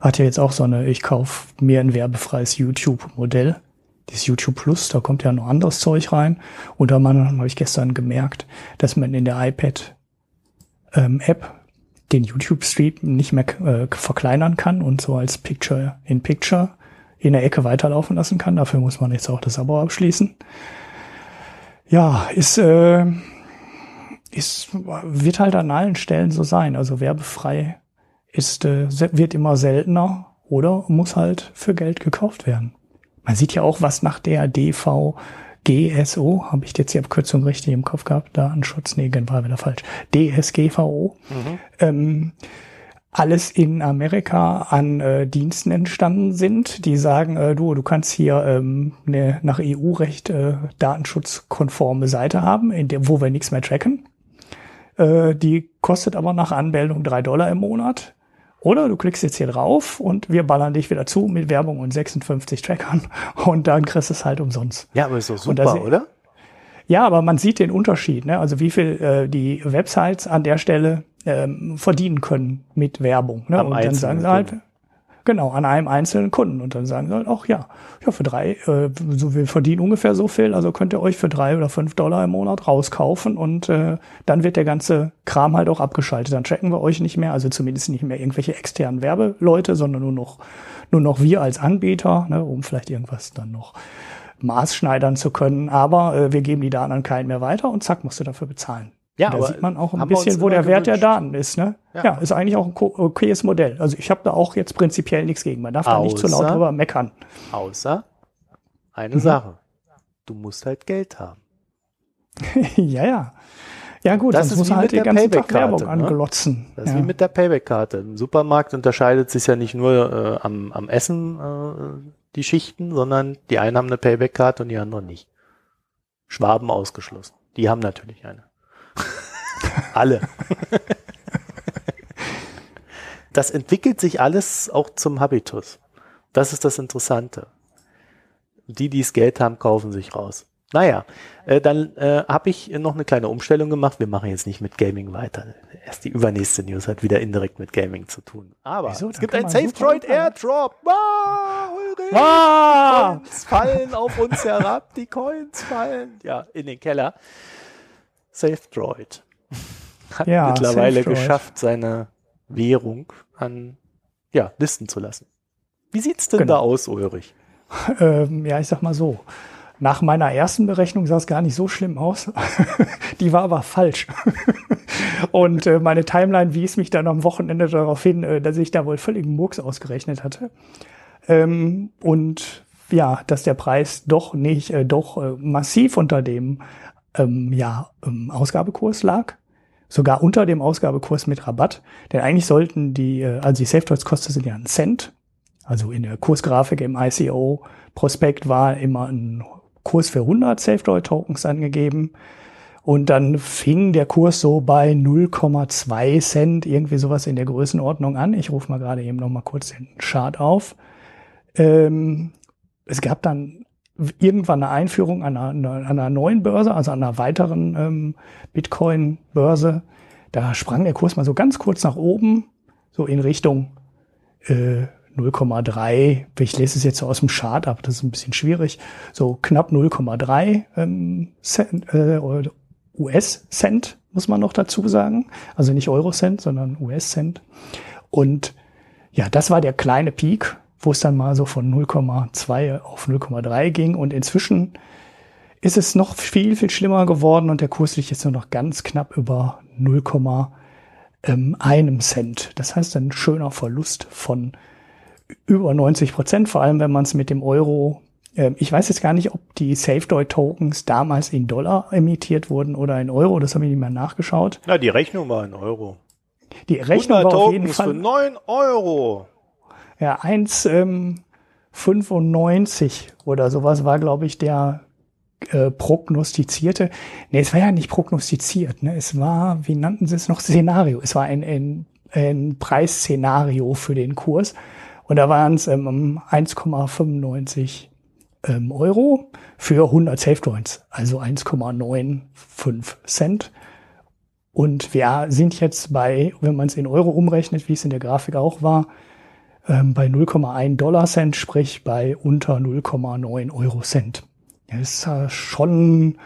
[SPEAKER 2] hat ja jetzt auch so eine, ich kauf mir ein werbefreies YouTube-Modell das YouTube Plus, da kommt ja noch anderes Zeug rein. Und da habe ich gestern gemerkt, dass man in der iPad ähm, App den YouTube-Stream nicht mehr äh, verkleinern kann und so als Picture in Picture in der Ecke weiterlaufen lassen kann. Dafür muss man jetzt auch das Abo abschließen. Ja, ist, äh, ist, wird halt an allen Stellen so sein. Also werbefrei ist, äh, wird immer seltener oder muss halt für Geld gekauft werden. Man sieht ja auch, was nach der DVGSO, habe ich jetzt die Abkürzung richtig im Kopf gehabt, Datenschutz, nee, war wieder falsch, DSGVO, mhm. ähm, alles in Amerika an äh, Diensten entstanden sind, die sagen, äh, du, du kannst hier ähm, eine nach EU-Recht äh, datenschutzkonforme Seite haben, in der, wo wir nichts mehr tracken. Äh, die kostet aber nach Anmeldung drei Dollar im Monat. Oder du klickst jetzt hier drauf und wir ballern dich wieder zu mit Werbung und 56 Trackern [LAUGHS] und dann kriegst du es halt umsonst.
[SPEAKER 1] Ja, aber ist doch super, oder?
[SPEAKER 2] Ja, aber man sieht den Unterschied, ne? Also wie viel äh, die Websites an der Stelle ähm, verdienen können mit Werbung. Ne?
[SPEAKER 1] Am und dann sagen sie halt,
[SPEAKER 2] genau, an einem einzelnen Kunden. Und dann sagen sie halt auch, ja, ja, für drei, äh, so wir verdienen ungefähr so viel, also könnt ihr euch für drei oder fünf Dollar im Monat rauskaufen und äh, dann wird der ganze Kram halt auch abgeschaltet. Dann checken wir euch nicht mehr, also zumindest nicht mehr irgendwelche externen Werbeleute, sondern nur noch, nur noch wir als Anbieter, ne, um vielleicht irgendwas dann noch maßschneidern zu können. Aber äh, wir geben die Daten an keinen mehr weiter und zack, musst du dafür bezahlen. Ja, da sieht man auch ein bisschen, wo der Wert der Daten ist. Ne? Ja. ja. ist eigentlich auch ein okayes Modell. Also ich habe da auch jetzt prinzipiell nichts gegen. Man darf außer, da nicht zu laut drüber meckern.
[SPEAKER 1] Außer eine mhm. Sache. Du musst halt Geld haben. [LAUGHS]
[SPEAKER 2] ja, ja. Ja gut, das ist muss halt ganzen Tag Werbung ne? anglotzen.
[SPEAKER 1] Das ist
[SPEAKER 2] ja.
[SPEAKER 1] wie mit der Payback-Karte. Im Supermarkt unterscheidet sich ja nicht nur äh, am, am Essen äh, die Schichten, sondern die einen haben eine Payback-Karte und die anderen nicht. Schwaben ausgeschlossen. Die haben natürlich eine. [LAUGHS] Alle. das entwickelt sich alles auch zum Habitus. Das ist das Interessante. Die, die das Geld haben, kaufen sich raus. Naja, äh, dann äh, habe ich noch eine kleine Umstellung gemacht. Wir machen jetzt nicht mit Gaming weiter. Erst die übernächste News hat wieder indirekt mit Gaming zu tun. Aber Wieso? es gibt ein SafeDroid Airdrop. Wow, wow. Coins fallen auf uns herab. Die Coins fallen. Ja, in den Keller. SafeDroid [LAUGHS] hat ja, mittlerweile Safe geschafft, seine Währung an ja, listen zu lassen. Wie sieht's denn genau. da aus, Ulrich? [LAUGHS]
[SPEAKER 2] Ähm, ja, ich sag mal so. Nach meiner ersten Berechnung sah es gar nicht so schlimm aus. [LAUGHS] Die war aber falsch. Und äh, meine Timeline wies mich dann am Wochenende darauf hin, äh, dass ich da wohl völligen Murks ausgerechnet hatte. Ähm, und ja, dass der Preis doch nicht, äh, doch äh, massiv unter dem ähm, ja, ähm, Ausgabekurs lag. Sogar unter dem Ausgabekurs mit Rabatt. Denn eigentlich sollten die, äh, also die Safe-Kosten sind ja ein Cent. Also in der Kursgrafik im ICO-Prospekt war immer ein Kurs für 100 SafeDroid-Tokens angegeben. Und dann fing der Kurs so bei 0,2 Cent, irgendwie sowas in der Größenordnung an. Ich rufe mal gerade eben noch mal kurz den Chart auf. Ähm, es gab dann irgendwann eine Einführung einer, einer neuen Börse, also einer weiteren ähm, Bitcoin-Börse. Da sprang der Kurs mal so ganz kurz nach oben, so in Richtung äh, 0,3. Ich lese es jetzt so aus dem Chart ab, das ist ein bisschen schwierig. So knapp 0,3 ähm, äh, US-Cent, muss man noch dazu sagen. Also nicht Euro-Cent, sondern US-Cent. Und ja, das war der kleine Peak wo es dann mal so von 0,2 auf 0,3 ging. Und inzwischen ist es noch viel, viel schlimmer geworden und der Kurs liegt jetzt nur noch ganz knapp über 0,1 ähm, Cent. Das heißt ein schöner Verlust von über 90 Prozent, vor allem wenn man es mit dem Euro ähm, ich weiß jetzt gar nicht, ob die SafeDoid-Tokens damals in Dollar emittiert wurden oder in Euro. Das habe ich nicht mehr nachgeschaut.
[SPEAKER 1] Na, die Rechnung war in Euro.
[SPEAKER 2] Die Rechnung war auf jeden Fall
[SPEAKER 1] für 9 Euro.
[SPEAKER 2] Ja, 1,95 ähm, oder sowas war, glaube ich, der äh, prognostizierte. Nee, es war ja nicht prognostiziert. Ne? Es war, wie nannten sie es noch, Szenario. Es war ein, ein, ein Preisszenario für den Kurs. Und da waren es ähm, 1,95 ähm, Euro für 100 Safe Joints, also 1,95 Cent. Und wir sind jetzt bei, wenn man es in Euro umrechnet, wie es in der Grafik auch war, ähm, bei 0,1 Dollar Cent, sprich bei unter 0,9 Euro Cent. Das ist äh, schon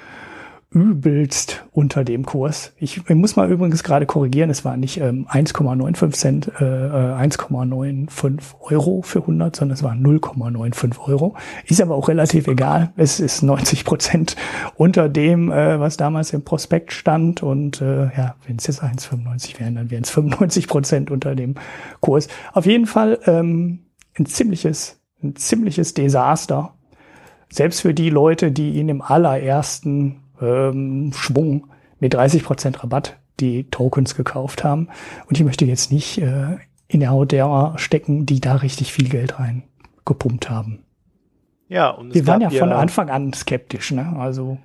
[SPEAKER 2] übelst unter dem Kurs. Ich, ich muss mal übrigens gerade korrigieren, es war nicht ähm, 1,95 Cent, äh, 1,95 Euro für 100, sondern es waren 0,95 Euro. Ist aber auch relativ egal. Es ist 90 Prozent unter dem, äh, was damals im Prospekt stand. Und äh, ja, wenn es jetzt 1,95 wären, dann wären es 95 Prozent unter dem Kurs. Auf jeden Fall ähm, ein ziemliches, ein ziemliches Desaster. Selbst für die Leute, die ihn im allerersten ähm, Schwung mit 30 Prozent Rabatt die Tokens gekauft haben. Und ich möchte jetzt nicht äh, in der Haut derer stecken, die da richtig viel Geld rein gepumpt haben.
[SPEAKER 1] Ja, und
[SPEAKER 2] wir waren ja von Anfang an skeptisch, ne? Also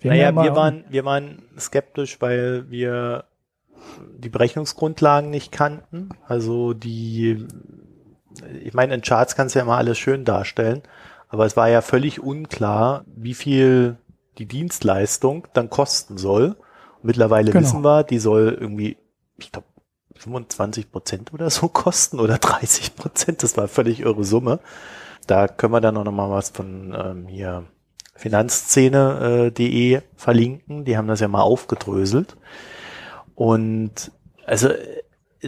[SPEAKER 1] wir, naja, wir waren wir waren skeptisch, weil wir die Berechnungsgrundlagen nicht kannten. Also die, ich meine, in Charts kannst du ja immer alles schön darstellen, aber es war ja völlig unklar, wie viel die Dienstleistung dann kosten soll. mittlerweile genau. wissen wir, die soll irgendwie, ich glaube, 25 Prozent oder so [LAUGHS] kosten oder 30 Prozent. Das war völlig irre Summe. Da können wir dann auch noch mal was von ähm, hier Finanzszene.de äh, verlinken. Die haben das ja mal aufgedröselt. Und also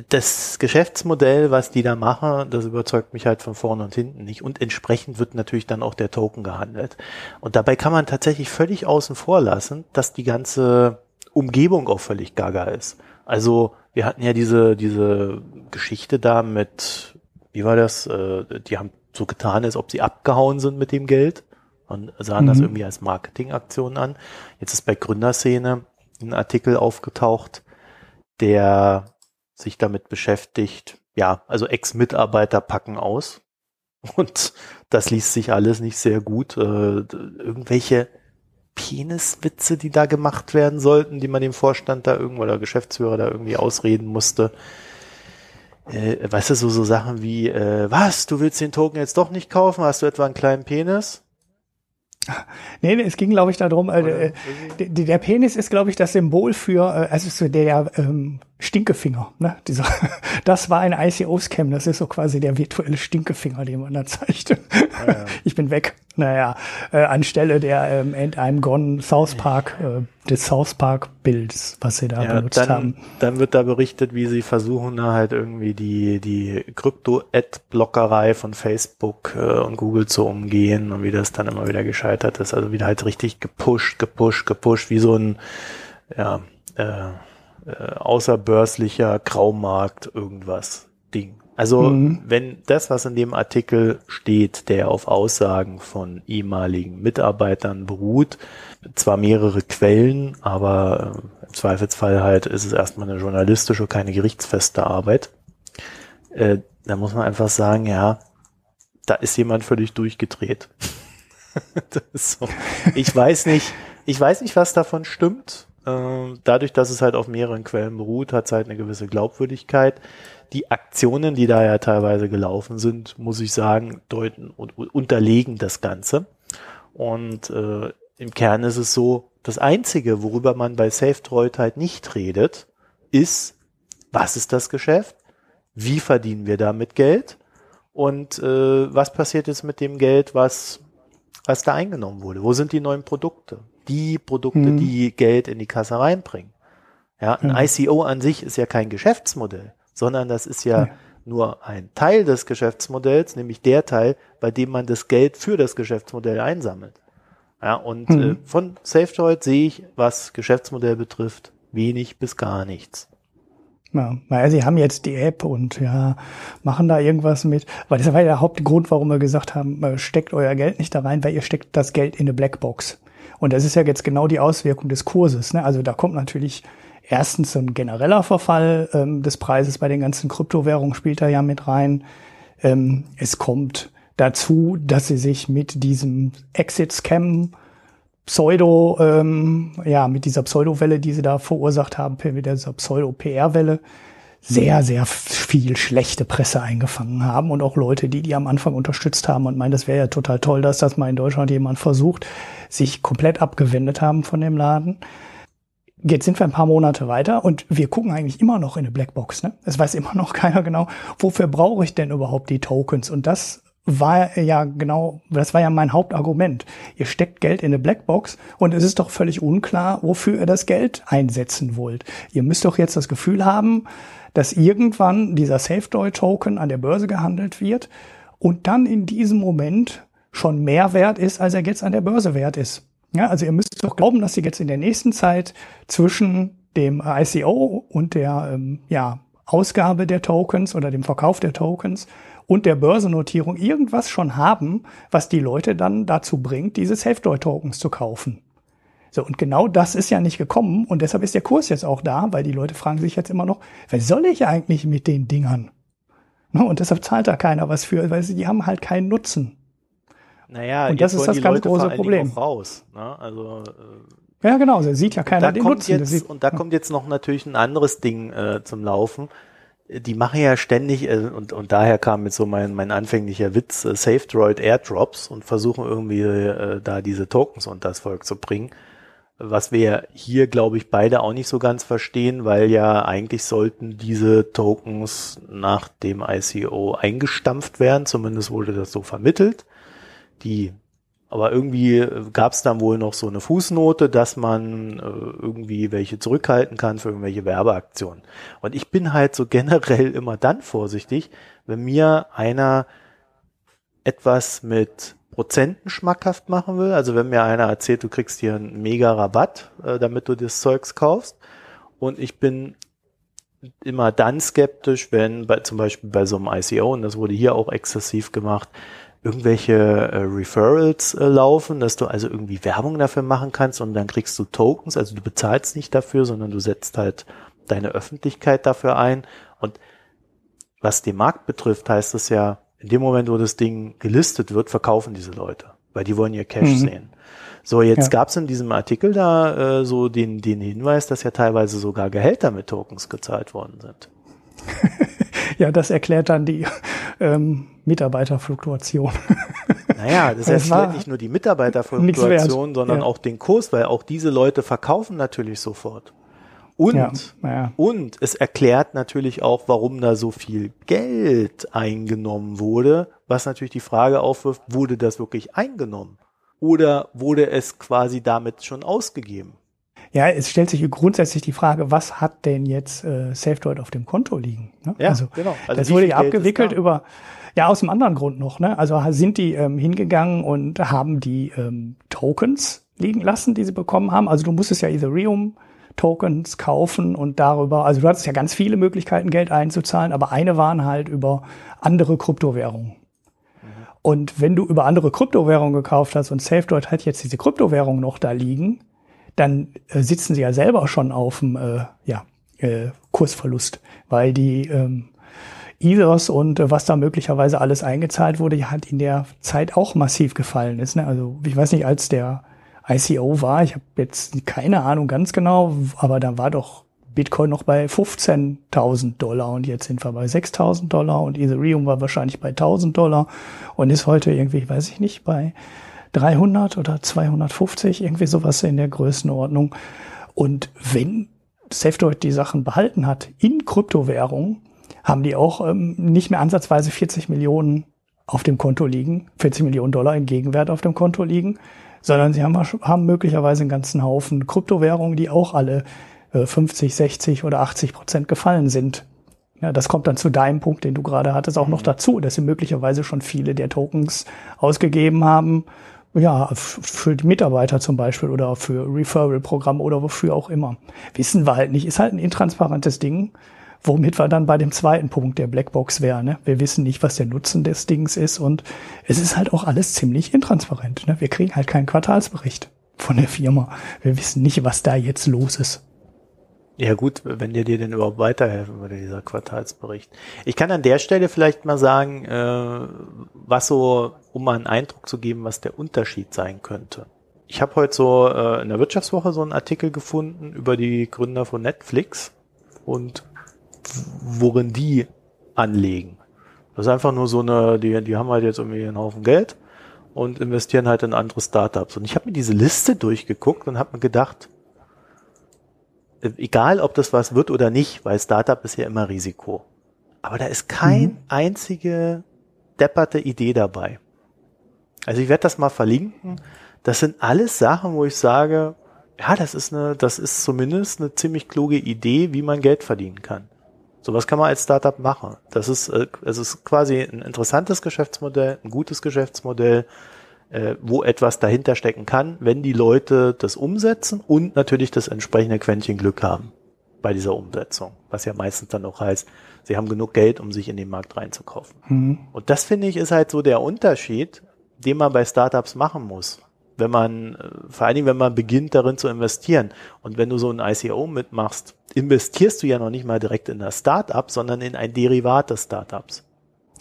[SPEAKER 1] das Geschäftsmodell, was die da machen, das überzeugt mich halt von vorne und hinten nicht. Und entsprechend wird natürlich dann auch der Token gehandelt. Und dabei kann man tatsächlich völlig außen vor lassen, dass die ganze Umgebung auch völlig gaga ist. Also wir hatten ja diese, diese Geschichte da mit, wie war das? Äh, die haben so getan, als ob sie abgehauen sind mit dem Geld und sahen mhm. das irgendwie als Marketingaktion an. Jetzt ist bei Gründerszene ein Artikel aufgetaucht, der sich damit beschäftigt. Ja, also Ex-Mitarbeiter packen aus. [LAUGHS] Und das liest sich alles nicht sehr gut. Äh, irgendwelche Peniswitze, die da gemacht werden sollten, die man dem Vorstand da irgendwo oder Geschäftsführer da irgendwie ausreden musste. Äh, weißt du, so, so Sachen wie, äh, was, du willst den Token jetzt doch nicht kaufen? Hast du etwa einen kleinen Penis?
[SPEAKER 2] Nee, nee, es ging, glaube ich, darum, äh, der, der Penis ist, glaube ich, das Symbol für, äh, also so der ähm, Stinkefinger. Ne? Dieser, [LAUGHS] das war ein ICO-Scam, das ist so quasi der virtuelle Stinkefinger, den man da zeigte. Ah, ja. [LAUGHS] Ich bin weg. Naja, äh, anstelle der ähm, And I'm Gone South Park, äh, des South Park Bilds, was sie da ja, benutzt
[SPEAKER 1] dann,
[SPEAKER 2] haben.
[SPEAKER 1] Dann wird da berichtet, wie sie versuchen, da halt irgendwie die, die Krypto-Ad-Blockerei von Facebook äh, und Google zu umgehen und wie das dann immer wieder gescheitert ist. Also wieder halt richtig gepusht, gepusht, gepusht, wie so ein, ja, äh, äh, außerbörslicher Graumarkt irgendwas Ding. Also mhm. wenn das, was in dem Artikel steht, der auf Aussagen von ehemaligen Mitarbeitern beruht, zwar mehrere Quellen, aber äh, im Zweifelsfall halt ist es erstmal eine journalistische, keine gerichtsfeste Arbeit, äh, da muss man einfach sagen, ja, da ist jemand völlig durchgedreht. [LAUGHS] so. Ich weiß nicht, ich weiß nicht, was davon stimmt. Ähm, dadurch, dass es halt auf mehreren Quellen beruht, hat es halt eine gewisse Glaubwürdigkeit die Aktionen, die da ja teilweise gelaufen sind, muss ich sagen, deuten und unterlegen das Ganze. Und äh, im Kern ist es so, das Einzige, worüber man bei SafeDroid halt nicht redet, ist, was ist das Geschäft? Wie verdienen wir damit Geld? Und äh, was passiert jetzt mit dem Geld, was, was da eingenommen wurde? Wo sind die neuen Produkte? Die Produkte, mhm. die Geld in die Kasse reinbringen. Ja, ein mhm. ICO an sich ist ja kein Geschäftsmodell sondern das ist ja, ja nur ein Teil des Geschäftsmodells, nämlich der Teil, bei dem man das Geld für das Geschäftsmodell einsammelt. Ja, und mhm. äh, von SafeDroid sehe ich, was Geschäftsmodell betrifft, wenig bis gar nichts.
[SPEAKER 2] Ja, naja, sie haben jetzt die App und ja, machen da irgendwas mit. Weil das war ja der Hauptgrund, warum wir gesagt haben, äh, steckt euer Geld nicht da rein, weil ihr steckt das Geld in eine Blackbox. Und das ist ja jetzt genau die Auswirkung des Kurses. Ne? Also da kommt natürlich erstens ein genereller Verfall ähm, des Preises bei den ganzen Kryptowährungen spielt da ja mit rein. Ähm, es kommt dazu, dass sie sich mit diesem Exit-Scam Pseudo, ähm, ja, mit dieser Pseudo-Welle, die sie da verursacht haben, mit dieser Pseudo-PR-Welle, sehr, sehr viel schlechte Presse eingefangen haben und auch Leute, die die am Anfang unterstützt haben und meinen, das wäre ja total toll, dass das mal in Deutschland jemand versucht, sich komplett abgewendet haben von dem Laden. Jetzt sind wir ein paar Monate weiter und wir gucken eigentlich immer noch in eine Blackbox. Ne? Es weiß immer noch [LAUGHS] keiner genau, wofür brauche ich denn überhaupt die Tokens? Und das war ja genau, das war ja mein Hauptargument. Ihr steckt Geld in eine Blackbox und es ist doch völlig unklar, wofür ihr das Geld einsetzen wollt. Ihr müsst doch jetzt das Gefühl haben, dass irgendwann dieser SafeDoy-Token an der Börse gehandelt wird und dann in diesem Moment schon mehr wert ist, als er jetzt an der Börse wert ist. Ja, also ihr müsst doch glauben, dass ihr jetzt in der nächsten Zeit zwischen dem ICO und der ähm, ja, Ausgabe der Tokens oder dem Verkauf der Tokens und der Börsennotierung irgendwas schon haben, was die Leute dann dazu bringt, diese SafeDoy-Tokens zu kaufen. So, und genau das ist ja nicht gekommen und deshalb ist der Kurs jetzt auch da, weil die Leute fragen sich jetzt immer noch, was soll ich eigentlich mit den Dingern? Ne, und deshalb zahlt da keiner was für, weil sie, die haben halt keinen Nutzen.
[SPEAKER 1] Naja,
[SPEAKER 2] und das ist das ganz Leute große Problem.
[SPEAKER 1] Raus, ne? Also
[SPEAKER 2] äh, ja, genau, da sieht ja keiner
[SPEAKER 1] den Nutzen. Jetzt, und da kommt jetzt noch natürlich ein anderes Ding äh, zum Laufen. Die machen ja ständig, äh, und, und daher kam jetzt so mein, mein anfänglicher Witz, äh, SafeDroid Airdrops und versuchen irgendwie äh, da diese Tokens unter das Volk zu bringen was wir hier, glaube ich, beide auch nicht so ganz verstehen, weil ja eigentlich sollten diese Tokens nach dem ICO eingestampft werden, zumindest wurde das so vermittelt. Die, aber irgendwie gab es dann wohl noch so eine Fußnote, dass man äh, irgendwie welche zurückhalten kann für irgendwelche Werbeaktionen. Und ich bin halt so [LAUGHS] generell immer dann vorsichtig, wenn mir einer etwas mit Prozenten schmackhaft machen will. Also wenn mir einer erzählt, du kriegst hier einen mega Rabatt, äh, damit du das Zeugs kaufst. Und ich bin immer dann skeptisch, wenn bei, zum Beispiel bei so einem ICO, und das wurde hier auch exzessiv gemacht, irgendwelche äh, Referrals äh, laufen, dass du also irgendwie Werbung dafür machen kannst und dann kriegst du Tokens, also du bezahlst nicht dafür, sondern du setzt halt deine Öffentlichkeit dafür ein. Und was den Markt betrifft, heißt es ja, in dem Moment, wo das Ding gelistet wird, verkaufen diese Leute, weil die wollen ihr Cash mhm. sehen. So, jetzt ja. gab es in diesem Artikel da äh, so den, den Hinweis, dass ja teilweise sogar Gehälter mit Tokens gezahlt worden sind. [LAUGHS]
[SPEAKER 2] ja, das erklärt dann die ähm, Mitarbeiterfluktuation. [LAUGHS]
[SPEAKER 1] Naja, das vielleicht nicht nur die Mitarbeiterfluktuation, sondern ja. auch den Kurs, weil auch diese Leute verkaufen natürlich sofort. Und, ja, ja. und es erklärt natürlich auch, warum da so viel Geld eingenommen wurde, was natürlich die Frage aufwirft, wurde das wirklich eingenommen? Oder wurde es quasi damit schon ausgegeben?
[SPEAKER 2] Ja, es stellt sich grundsätzlich die Frage, was hat denn jetzt äh, SafeDroid auf dem Konto liegen? Ne? Ja, also, genau. Also das wurde ja abgewickelt über, ja, aus einem anderen Grund noch. Ne? Also sind die ähm, hingegangen und haben die ähm, Tokens liegen lassen, die sie bekommen haben. Also du musstest ja Ethereum Tokens kaufen und darüber, also du hattest ja ganz viele Möglichkeiten, Geld einzuzahlen, aber eine waren halt über andere Kryptowährungen. Und wenn du über andere Kryptowährungen gekauft hast und SafeDroid hat jetzt diese Kryptowährung noch da liegen, dann äh, sitzen sie ja selber schon auf dem äh, ja, äh, Kursverlust, weil die ähm, Ethers und äh, was da möglicherweise alles eingezahlt wurde, hat in der Zeit auch massiv gefallen ist. Ne? Also ich weiß nicht, als der ICO war. Ich habe jetzt keine Ahnung ganz genau, aber da war doch Bitcoin noch bei 15.000 Dollar und jetzt sind wir bei 6.000 Dollar und Ethereum war wahrscheinlich bei 1.000 Dollar und ist heute irgendwie, weiß ich nicht, bei 300 oder 250, irgendwie sowas in der Größenordnung. Und wenn SafeDroid die Sachen behalten hat in Kryptowährungen, haben die auch ähm, nicht mehr ansatzweise 40 Millionen auf dem Konto liegen, 40 Millionen Dollar in Gegenwert auf dem Konto liegen, sondern sie haben, haben möglicherweise einen ganzen Haufen Kryptowährungen, die auch alle äh, 50, 60 oder 80 Prozent gefallen sind. Ja, das kommt dann zu deinem Punkt, den du gerade hattest, auch noch mhm. dazu, dass sie möglicherweise schon viele der Tokens ausgegeben haben, ja, für die Mitarbeiter zum Beispiel oder für Referral-Programme oder wofür auch immer. Wissen wir halt nicht. Ist halt ein intransparentes Ding. Womit wir dann bei dem zweiten Punkt der Blackbox wären. Ne? Wir wissen nicht, was der Nutzen des Dings ist und es ist halt auch alles ziemlich intransparent. Ne? Wir kriegen halt keinen Quartalsbericht von der Firma. Wir wissen nicht, was da jetzt los ist.
[SPEAKER 1] Ja gut, wenn der dir denn überhaupt weiterhelfen würde, dieser Quartalsbericht. Ich kann an der Stelle vielleicht mal sagen, äh, was so, um mal einen Eindruck zu geben, was der Unterschied sein könnte. Ich habe heute so äh, in der Wirtschaftswoche so einen Artikel gefunden über die Gründer von Netflix und worin die anlegen. Das ist einfach nur so eine, die, die haben halt jetzt irgendwie einen Haufen Geld und investieren halt in andere Startups. Und ich habe mir diese Liste durchgeguckt und habe mir gedacht, egal ob das was wird oder nicht, weil Startup ist ja immer Risiko. Aber da ist kein mhm. einzige depperte Idee dabei. Also ich werde das mal verlinken. Das sind alles Sachen, wo ich sage, ja, das ist eine, das ist zumindest eine ziemlich kluge Idee, wie man Geld verdienen kann. Sowas kann man als Startup machen. Das ist, äh, es ist quasi ein interessantes Geschäftsmodell, ein gutes Geschäftsmodell, äh, wo etwas dahinter stecken kann, wenn die Leute das umsetzen und natürlich das entsprechende Quäntchen Glück haben bei dieser Umsetzung. Was ja meistens dann auch heißt, sie haben genug Geld, um sich in den Markt reinzukaufen. Mhm. Und das finde ich ist halt so der Unterschied, den man bei Startups machen muss wenn man, äh, vor allen Dingen, wenn man beginnt, darin zu investieren. Und wenn du so ein ICO mitmachst, investierst du ja noch nicht mal direkt in das Startup, sondern in ein Derivat des Startups.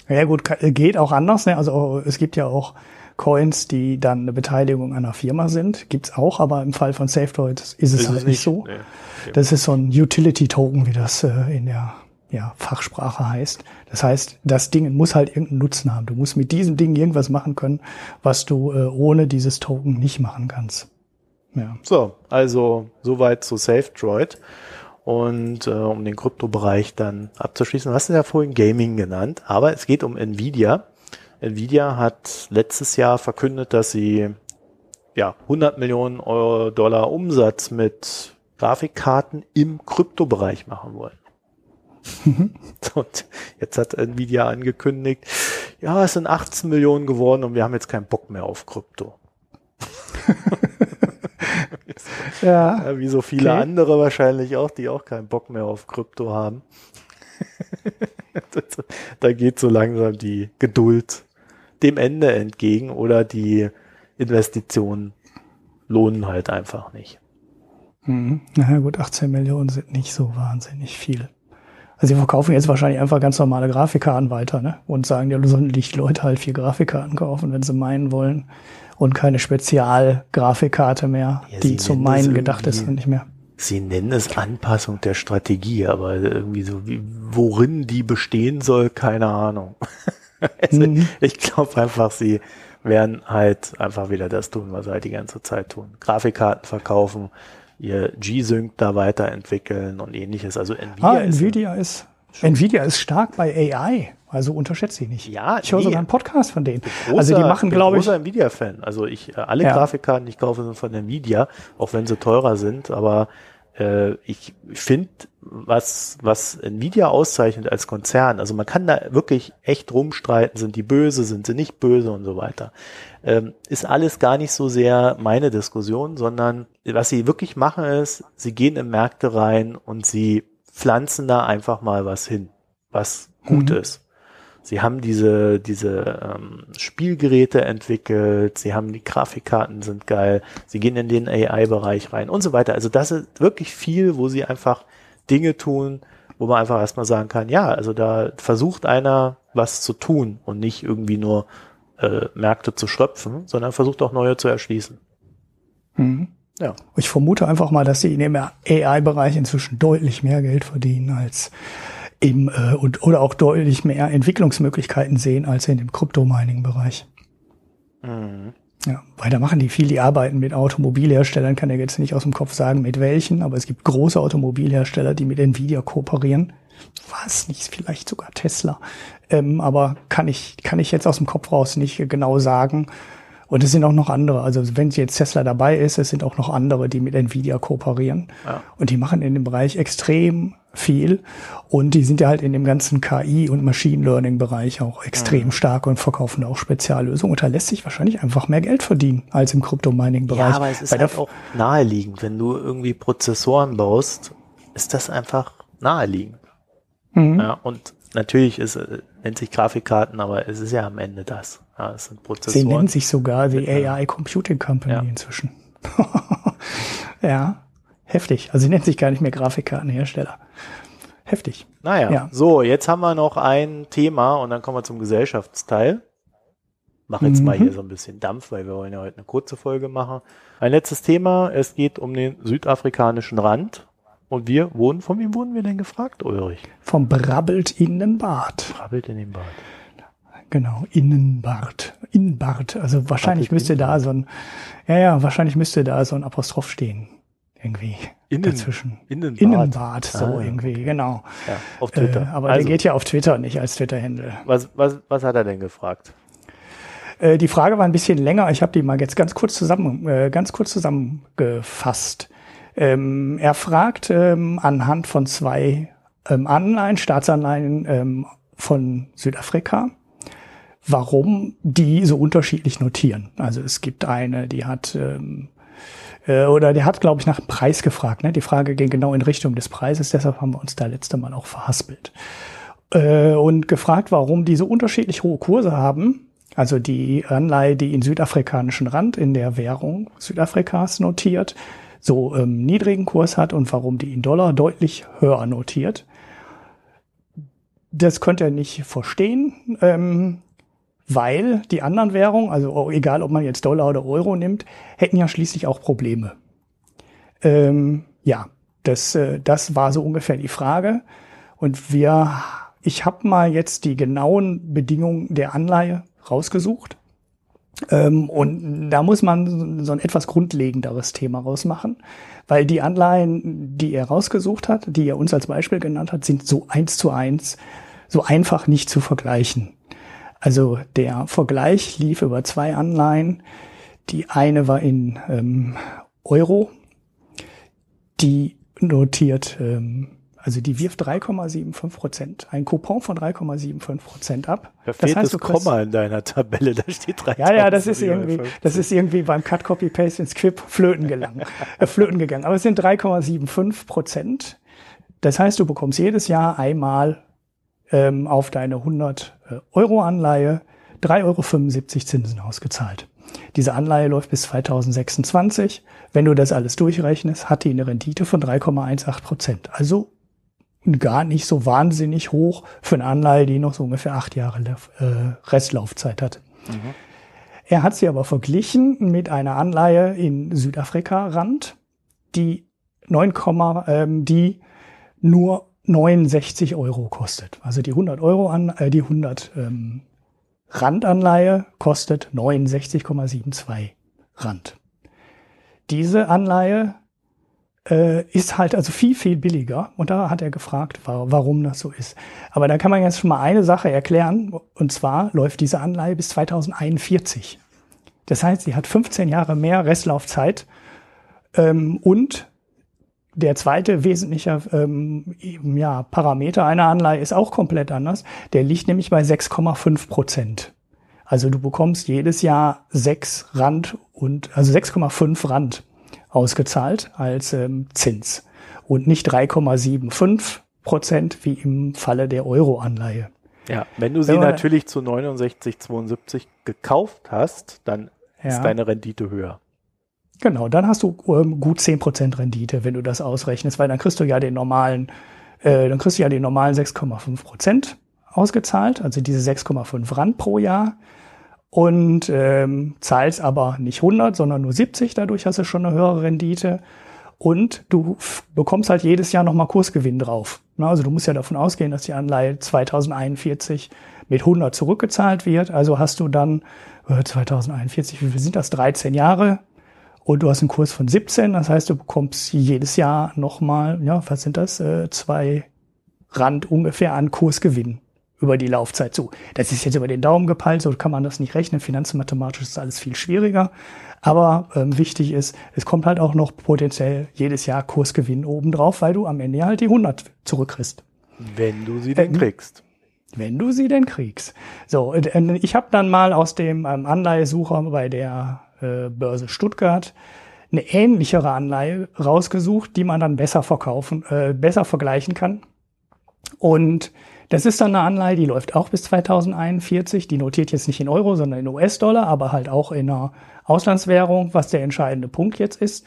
[SPEAKER 2] Ja gut, geht auch anders. Ne? Also es gibt ja auch Coins, die dann eine Beteiligung einer Firma sind. Gibt's auch, aber im Fall von SafeDroid ist es ist halt es nicht so. Nee. Das ist so ein Utility-Token, wie das äh, in der ja, Fachsprache heißt. Das heißt, das Ding muss halt irgendeinen Nutzen haben. Du musst mit diesem Ding irgendwas machen können, was du äh, ohne dieses Token nicht machen kannst.
[SPEAKER 1] Ja. So, also soweit zu SafeDroid. Und äh, um den Kryptobereich dann abzuschließen, was ist ja vorhin Gaming genannt, aber es geht um Nvidia. Nvidia hat letztes Jahr verkündet, dass sie ja 100 Millionen Euro Dollar Umsatz mit Grafikkarten im Kryptobereich machen wollen. [LAUGHS] und jetzt hat Nvidia angekündigt, ja, es sind 18 Millionen geworden und wir haben jetzt keinen Bock mehr auf Krypto. [LAUGHS] ja, ja, wie so viele okay. andere wahrscheinlich auch, die auch keinen Bock mehr auf Krypto haben. [LAUGHS] da geht so langsam die Geduld dem Ende entgegen oder die Investitionen lohnen halt einfach nicht.
[SPEAKER 2] Mhm. Na gut, 18 Millionen sind nicht so wahnsinnig viel. Also sie verkaufen jetzt wahrscheinlich einfach ganz normale Grafikkarten weiter, ne? Und sagen, ja, sollen die Leute halt vier Grafikkarten kaufen, wenn sie meinen wollen. Und keine Spezialgrafikkarte mehr, ja, die zum Meinen gedacht ist und nicht mehr.
[SPEAKER 1] Sie nennen es Anpassung der Strategie, aber irgendwie so, wie, worin die bestehen soll, keine Ahnung. [LAUGHS] also mhm. Ich glaube einfach, sie werden halt einfach wieder das tun, was sie halt die ganze Zeit tun. Grafikkarten verkaufen, ihr G-Sync da weiterentwickeln und ähnliches. Also
[SPEAKER 2] Nvidia, ah, Nvidia ist, ist Nvidia ist stark bei AI. Also unterschätze sie nicht.
[SPEAKER 1] Ja,
[SPEAKER 2] ich höre nee. sogar einen Podcast von denen.
[SPEAKER 1] Großer, also die machen, glaube ich. Ich bin großer Nvidia-Fan. Also ich, äh, alle ja. Grafikkarten, die ich kaufe, sind von Nvidia, auch wenn sie teurer sind. Aber äh, ich finde, was, was Nvidia auszeichnet als Konzern, also man kann da wirklich echt rumstreiten, sind die böse, sind sie nicht böse und so weiter ähm, ist alles gar nicht so sehr meine Diskussion, sondern was sie wirklich machen ist, sie gehen in Märkte rein und sie pflanzen da einfach mal was hin, was gut mhm. ist. Sie haben diese, diese ähm, Spielgeräte entwickelt, sie haben die Grafikkarten sind geil, sie gehen in den AI-Bereich rein und so weiter. Also das ist wirklich viel, wo sie einfach Dinge tun, wo man einfach erstmal sagen kann, ja, also da versucht einer was zu tun und nicht irgendwie nur äh, Märkte zu schröpfen, sondern versucht auch neue zu erschließen.
[SPEAKER 2] Mhm. Ja. Ich vermute einfach mal, dass sie in dem AI-Bereich inzwischen deutlich mehr Geld verdienen als im äh, und oder auch deutlich mehr Entwicklungsmöglichkeiten sehen als in dem Krypto-Mining-Bereich. Mhm. Ja, weiter machen die viel, die arbeiten mit Automobilherstellern, kann er jetzt nicht aus dem Kopf sagen, mit welchen, aber es gibt große Automobilhersteller, die mit Nvidia kooperieren war es nicht vielleicht sogar Tesla. Ähm, aber kann ich, kann ich jetzt aus dem Kopf raus nicht genau sagen. Und es sind auch noch andere. Also wenn jetzt Tesla dabei ist, es sind auch noch andere, die mit Nvidia kooperieren. Ja. Und die machen in dem Bereich extrem viel. Und die sind ja halt in dem ganzen KI- und Machine Learning-Bereich auch extrem mhm. stark und verkaufen auch Speziallösungen. Und da lässt sich wahrscheinlich einfach mehr Geld verdienen als im Krypto-Mining-Bereich. Ja,
[SPEAKER 1] aber es ist halt auch naheliegend. Wenn du irgendwie Prozessoren baust, ist das einfach naheliegend. Mhm. Ja, und natürlich ist, äh, nennt sich Grafikkarten, aber es ist ja am Ende das. Ja, es sind
[SPEAKER 2] Prozessoren. Sie nennen sich sogar die AI Computing Company ja. inzwischen. [LAUGHS] ja, heftig. Also sie nennt sich gar nicht mehr Grafikkartenhersteller. Heftig.
[SPEAKER 1] Naja, ja. so, jetzt haben wir noch ein Thema und dann kommen wir zum Gesellschaftsteil. Mach jetzt mhm. mal hier so ein bisschen Dampf, weil wir wollen ja heute eine kurze Folge machen. Ein letztes Thema, es geht um den südafrikanischen Rand und wir wurden, von wem wurden wir denn gefragt, Ulrich?
[SPEAKER 2] Vom Brabbelt Innenbart.
[SPEAKER 1] Brabbelt in den Bart.
[SPEAKER 2] Genau, Innenbart. Innenbart. Also wahrscheinlich Brabbelt müsste da so ein, ja, ja, wahrscheinlich müsste da so ein Apostroph stehen. Irgendwie. Innen, dazwischen. Innenbad. Innenbad, so ah, irgendwie, okay. genau.
[SPEAKER 1] Ja, auf Twitter. Äh,
[SPEAKER 2] aber also, der geht ja auf Twitter, nicht als Twitter-Händel.
[SPEAKER 1] Was, was, was hat er denn gefragt?
[SPEAKER 2] Äh, die Frage war ein bisschen länger. Ich habe die mal jetzt ganz kurz zusammen, äh, ganz kurz zusammengefasst. Ähm, er fragt ähm, anhand von zwei ähm, Anleihen, Staatsanleihen von Südafrika, warum die so unterschiedlich notieren. Also es gibt eine, die hat ähm, äh, oder der hat, glaube ich, nach dem Preis gefragt. Ne? Die Frage ging genau in Richtung des Preises, deshalb haben wir uns da letzte Mal auch verhaspelt. Äh, und gefragt, warum die so unterschiedlich hohe Kurse haben. Also die Anleihe, die in südafrikanischen Rand in der Währung Südafrikas notiert, so ähm, niedrigen Kurs hat und warum die in Dollar deutlich höher notiert. Das konnte er nicht verstehen, ähm, weil die anderen Währungen, also egal ob man jetzt Dollar oder Euro nimmt, hätten ja schließlich auch Probleme. Ähm, ja, das, äh, das war so ungefähr die Frage. Und wir, ich habe mal jetzt die genauen Bedingungen der Anleihe rausgesucht. Ähm, und da muss man so ein etwas grundlegenderes Thema rausmachen, weil die Anleihen, die er rausgesucht hat, die er uns als Beispiel genannt hat, sind so eins zu eins, so einfach nicht zu vergleichen. Also der Vergleich lief über zwei Anleihen. Die eine war in ähm, Euro, die notiert ähm, also die wirft 3,75 Prozent, ein Coupon von 3,75 Prozent ab.
[SPEAKER 1] Da fehlt das, heißt, das Komma in deiner Tabelle, da steht 3.
[SPEAKER 2] Ja, ja, das ist irgendwie, das ist irgendwie beim Cut Copy Paste ins Quip flöten gegangen, äh, flöten gegangen. Aber es sind 3,75 Prozent. Das heißt, du bekommst jedes Jahr einmal ähm, auf deine 100 äh, Euro Anleihe 3,75 Euro Zinsen ausgezahlt. Diese Anleihe läuft bis 2026. Wenn du das alles durchrechnest, hat die eine Rendite von 3,18 Prozent. Also gar nicht so wahnsinnig hoch für eine Anleihe, die noch so ungefähr acht Jahre äh, Restlaufzeit hat. Mhm. Er hat sie aber verglichen mit einer Anleihe in Südafrika Rand, die 9, ähm, die nur 69 Euro kostet. Also die 100 Euro an, äh, die 100 ähm, Randanleihe kostet 69,72 Rand. Diese Anleihe äh, ist halt also viel, viel billiger. Und da hat er gefragt, warum das so ist. Aber da kann man jetzt schon mal eine Sache erklären. Und zwar läuft diese Anleihe bis 2041. Das heißt, sie hat 15 Jahre mehr Restlaufzeit. Ähm, und der zweite wesentliche ähm, ja, Parameter einer Anleihe ist auch komplett anders. Der liegt nämlich bei 6,5 Prozent. Also du bekommst jedes Jahr 6 Rand und also 6,5 Rand ausgezahlt als ähm, Zins und nicht 3,75 Prozent wie im Falle der Euro-Anleihe.
[SPEAKER 1] Ja, wenn du sie wenn natürlich zu 69,72 gekauft hast, dann ja. ist deine Rendite höher.
[SPEAKER 2] Genau, dann hast du ähm, gut 10% Rendite, wenn du das ausrechnest, weil dann kriegst du ja den normalen, äh, dann kriegst du ja den normalen 6,5 Prozent ausgezahlt, also diese 6,5 Rand pro Jahr und ähm, zahlst aber nicht 100, sondern nur 70. Dadurch hast du schon eine höhere Rendite. Und du bekommst halt jedes Jahr nochmal Kursgewinn drauf. Also du musst ja davon ausgehen, dass die Anleihe 2041 mit 100 zurückgezahlt wird. Also hast du dann äh, 2041, wie viel sind das? 13 Jahre. Und du hast einen Kurs von 17. Das heißt, du bekommst jedes Jahr nochmal, ja, was sind das? Äh, zwei Rand ungefähr an Kursgewinn über die Laufzeit zu. Das ist jetzt über den Daumen gepeilt, so kann man das nicht rechnen. Finanzmathematisch ist alles viel schwieriger. Aber ähm, wichtig ist, es kommt halt auch noch potenziell jedes Jahr Kursgewinn obendrauf, weil du am Ende halt die 100 zurückkriegst.
[SPEAKER 1] Wenn du sie denn äh, kriegst.
[SPEAKER 2] Wenn du sie denn kriegst. So, äh, ich habe dann mal aus dem ähm, Anleihesucher bei der äh, Börse Stuttgart eine ähnlichere Anleihe rausgesucht, die man dann besser verkaufen, äh, besser vergleichen kann. Und das ist dann eine Anleihe, die läuft auch bis 2041. Die notiert jetzt nicht in Euro, sondern in US-Dollar, aber halt auch in einer Auslandswährung, was der entscheidende Punkt jetzt ist.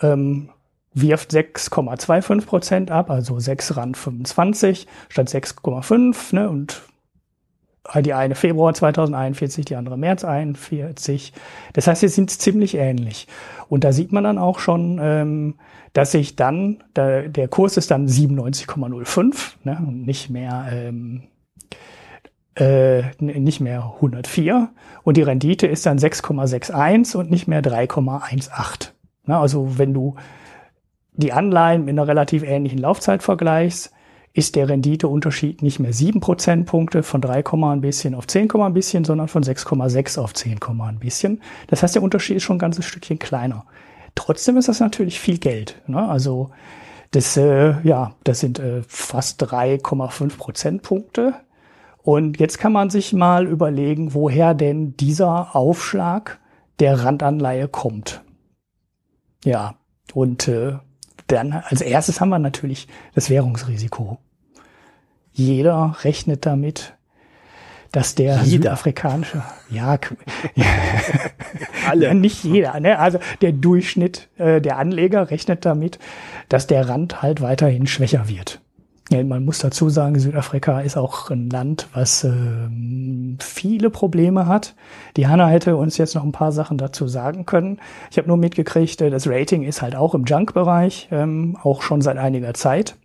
[SPEAKER 2] Ähm, wirft 6,25 Prozent ab, also 6 Rand 25 statt 6,5. Ne, und die eine Februar 2041, die andere März 41. Das heißt, sie sind ziemlich ähnlich. Und da sieht man dann auch schon, ähm, dass sich dann, der, Kurs ist dann 97,05 ne, und nicht mehr, ähm, äh, nicht mehr 104 und die Rendite ist dann 6,61 und nicht mehr 3,18. Ne, also wenn du die Anleihen mit einer relativ ähnlichen Laufzeit vergleichst, ist der Renditeunterschied nicht mehr 7 Prozentpunkte von 3, ein bisschen auf 10, ein bisschen, sondern von 6,6 auf 10, ein bisschen. Das heißt, der Unterschied ist schon ein ganzes Stückchen kleiner. Trotzdem ist das natürlich viel Geld. Ne? Also das, äh, ja, das sind äh, fast 3,5 Prozentpunkte. Und jetzt kann man sich mal überlegen, woher denn dieser Aufschlag der Randanleihe kommt. Ja, und äh, dann als erstes haben wir natürlich das Währungsrisiko. Jeder rechnet damit, dass der jeder. südafrikanische, ja, [LAUGHS] alle, nicht jeder, ne? also der Durchschnitt äh, der Anleger rechnet damit, dass der Rand halt weiterhin schwächer wird. Ja, man muss dazu sagen, Südafrika ist auch ein Land, was äh, viele Probleme hat. Die Hanna hätte uns jetzt noch ein paar Sachen dazu sagen können. Ich habe nur mitgekriegt, äh, das Rating ist halt auch im Junk-Bereich, ähm, auch schon seit einiger Zeit.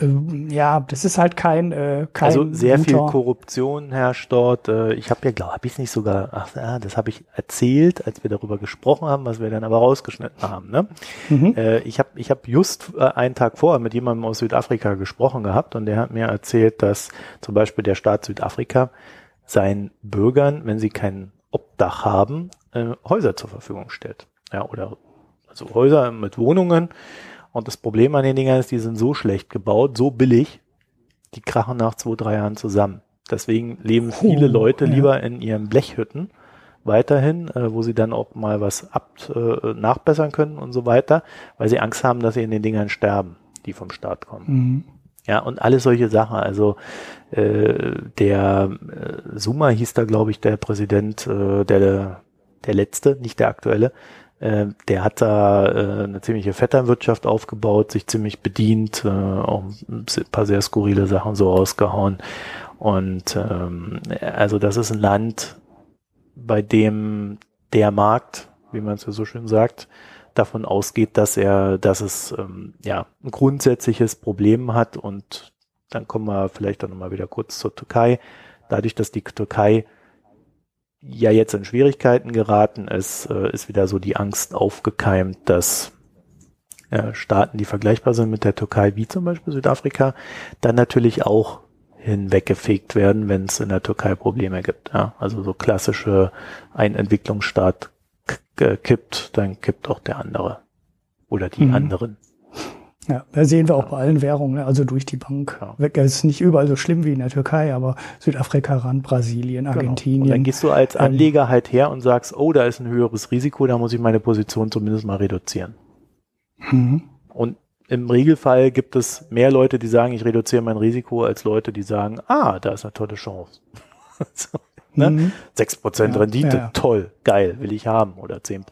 [SPEAKER 2] Ähm, ja, das ist halt kein, äh, kein
[SPEAKER 1] Also sehr viel Korruption herrscht dort. Äh, ich habe ja, glaube ich, nicht sogar, ach ja, das habe ich erzählt, als wir darüber gesprochen haben, was wir dann aber rausgeschnitten haben. Ne? Mhm. Äh, ich habe ich hab just äh, einen Tag vorher mit jemandem aus Südafrika gesprochen gehabt und der hat mir erzählt, dass zum Beispiel der Staat Südafrika seinen Bürgern, wenn sie kein Obdach haben, äh, Häuser zur Verfügung stellt. Ja, oder also Häuser mit Wohnungen und das Problem an den Dingern ist, die sind so schlecht gebaut, so billig, die krachen nach zwei, drei Jahren zusammen. Deswegen leben viele Leute lieber in ihren Blechhütten weiterhin, äh, wo sie dann auch mal was ab äh, nachbessern können und so weiter, weil sie Angst haben, dass sie in den Dingern sterben, die vom Staat kommen. Mhm. Ja, und alles solche Sachen. Also äh, der äh, Suma hieß da, glaube ich, der Präsident, äh, der der letzte, nicht der aktuelle, äh, der hat da äh, eine ziemliche Vetternwirtschaft aufgebaut, sich ziemlich bedient, äh, auch ein paar sehr skurrile Sachen so rausgehauen. Und ähm, also das ist ein Land, bei dem der Markt, wie man es ja so schön sagt, davon ausgeht, dass er, dass es ähm, ja ein grundsätzliches Problem hat und dann kommen wir vielleicht auch nochmal wieder kurz zur Türkei. Dadurch, dass die Türkei ja jetzt in Schwierigkeiten geraten ist, äh, ist wieder so die Angst aufgekeimt, dass äh, Staaten, die vergleichbar sind mit der Türkei, wie zum Beispiel Südafrika, dann natürlich auch hinweggefegt werden, wenn es in der Türkei Probleme gibt. Ja? Also so klassische ein Entwicklungsstaat kippt, dann kippt auch der andere oder die mhm. anderen.
[SPEAKER 2] Ja, da sehen wir auch bei allen Währungen, ne? also durch die Bank ja. weg. Es ist nicht überall so schlimm wie in der Türkei, aber Südafrika ran, Brasilien, Argentinien. Genau. Und
[SPEAKER 1] dann gehst du als ähm, Anleger halt her und sagst, oh, da ist ein höheres Risiko, da muss ich meine Position zumindest mal reduzieren. Mhm. Und im Regelfall gibt es mehr Leute, die sagen, ich reduziere mein Risiko, als Leute, die sagen, ah, da ist eine tolle Chance. [LAUGHS] so. Ne? Mhm. 6% ja, Rendite, ja. toll, geil, will ich haben oder 10%.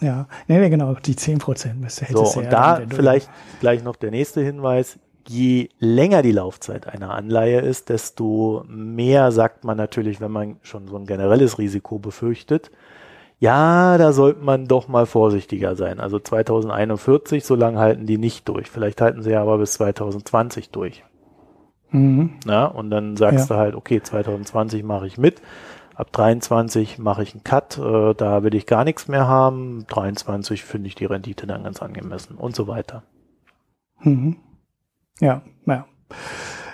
[SPEAKER 2] Ja, nee, nee, genau, die 10% müsste
[SPEAKER 1] hätte So, und da vielleicht gleich noch der nächste Hinweis. Je länger die Laufzeit einer Anleihe ist, desto mehr sagt man natürlich, wenn man schon so ein generelles Risiko befürchtet, ja, da sollte man doch mal vorsichtiger sein. Also 2041, so lange halten die nicht durch. Vielleicht halten sie aber bis 2020 durch. Mhm. Ja, und dann sagst ja. du halt, okay, 2020 mache ich mit, ab 23 mache ich einen Cut, äh, da will ich gar nichts mehr haben, 23 finde ich die Rendite dann ganz angemessen und so weiter.
[SPEAKER 2] Mhm. Ja, ja.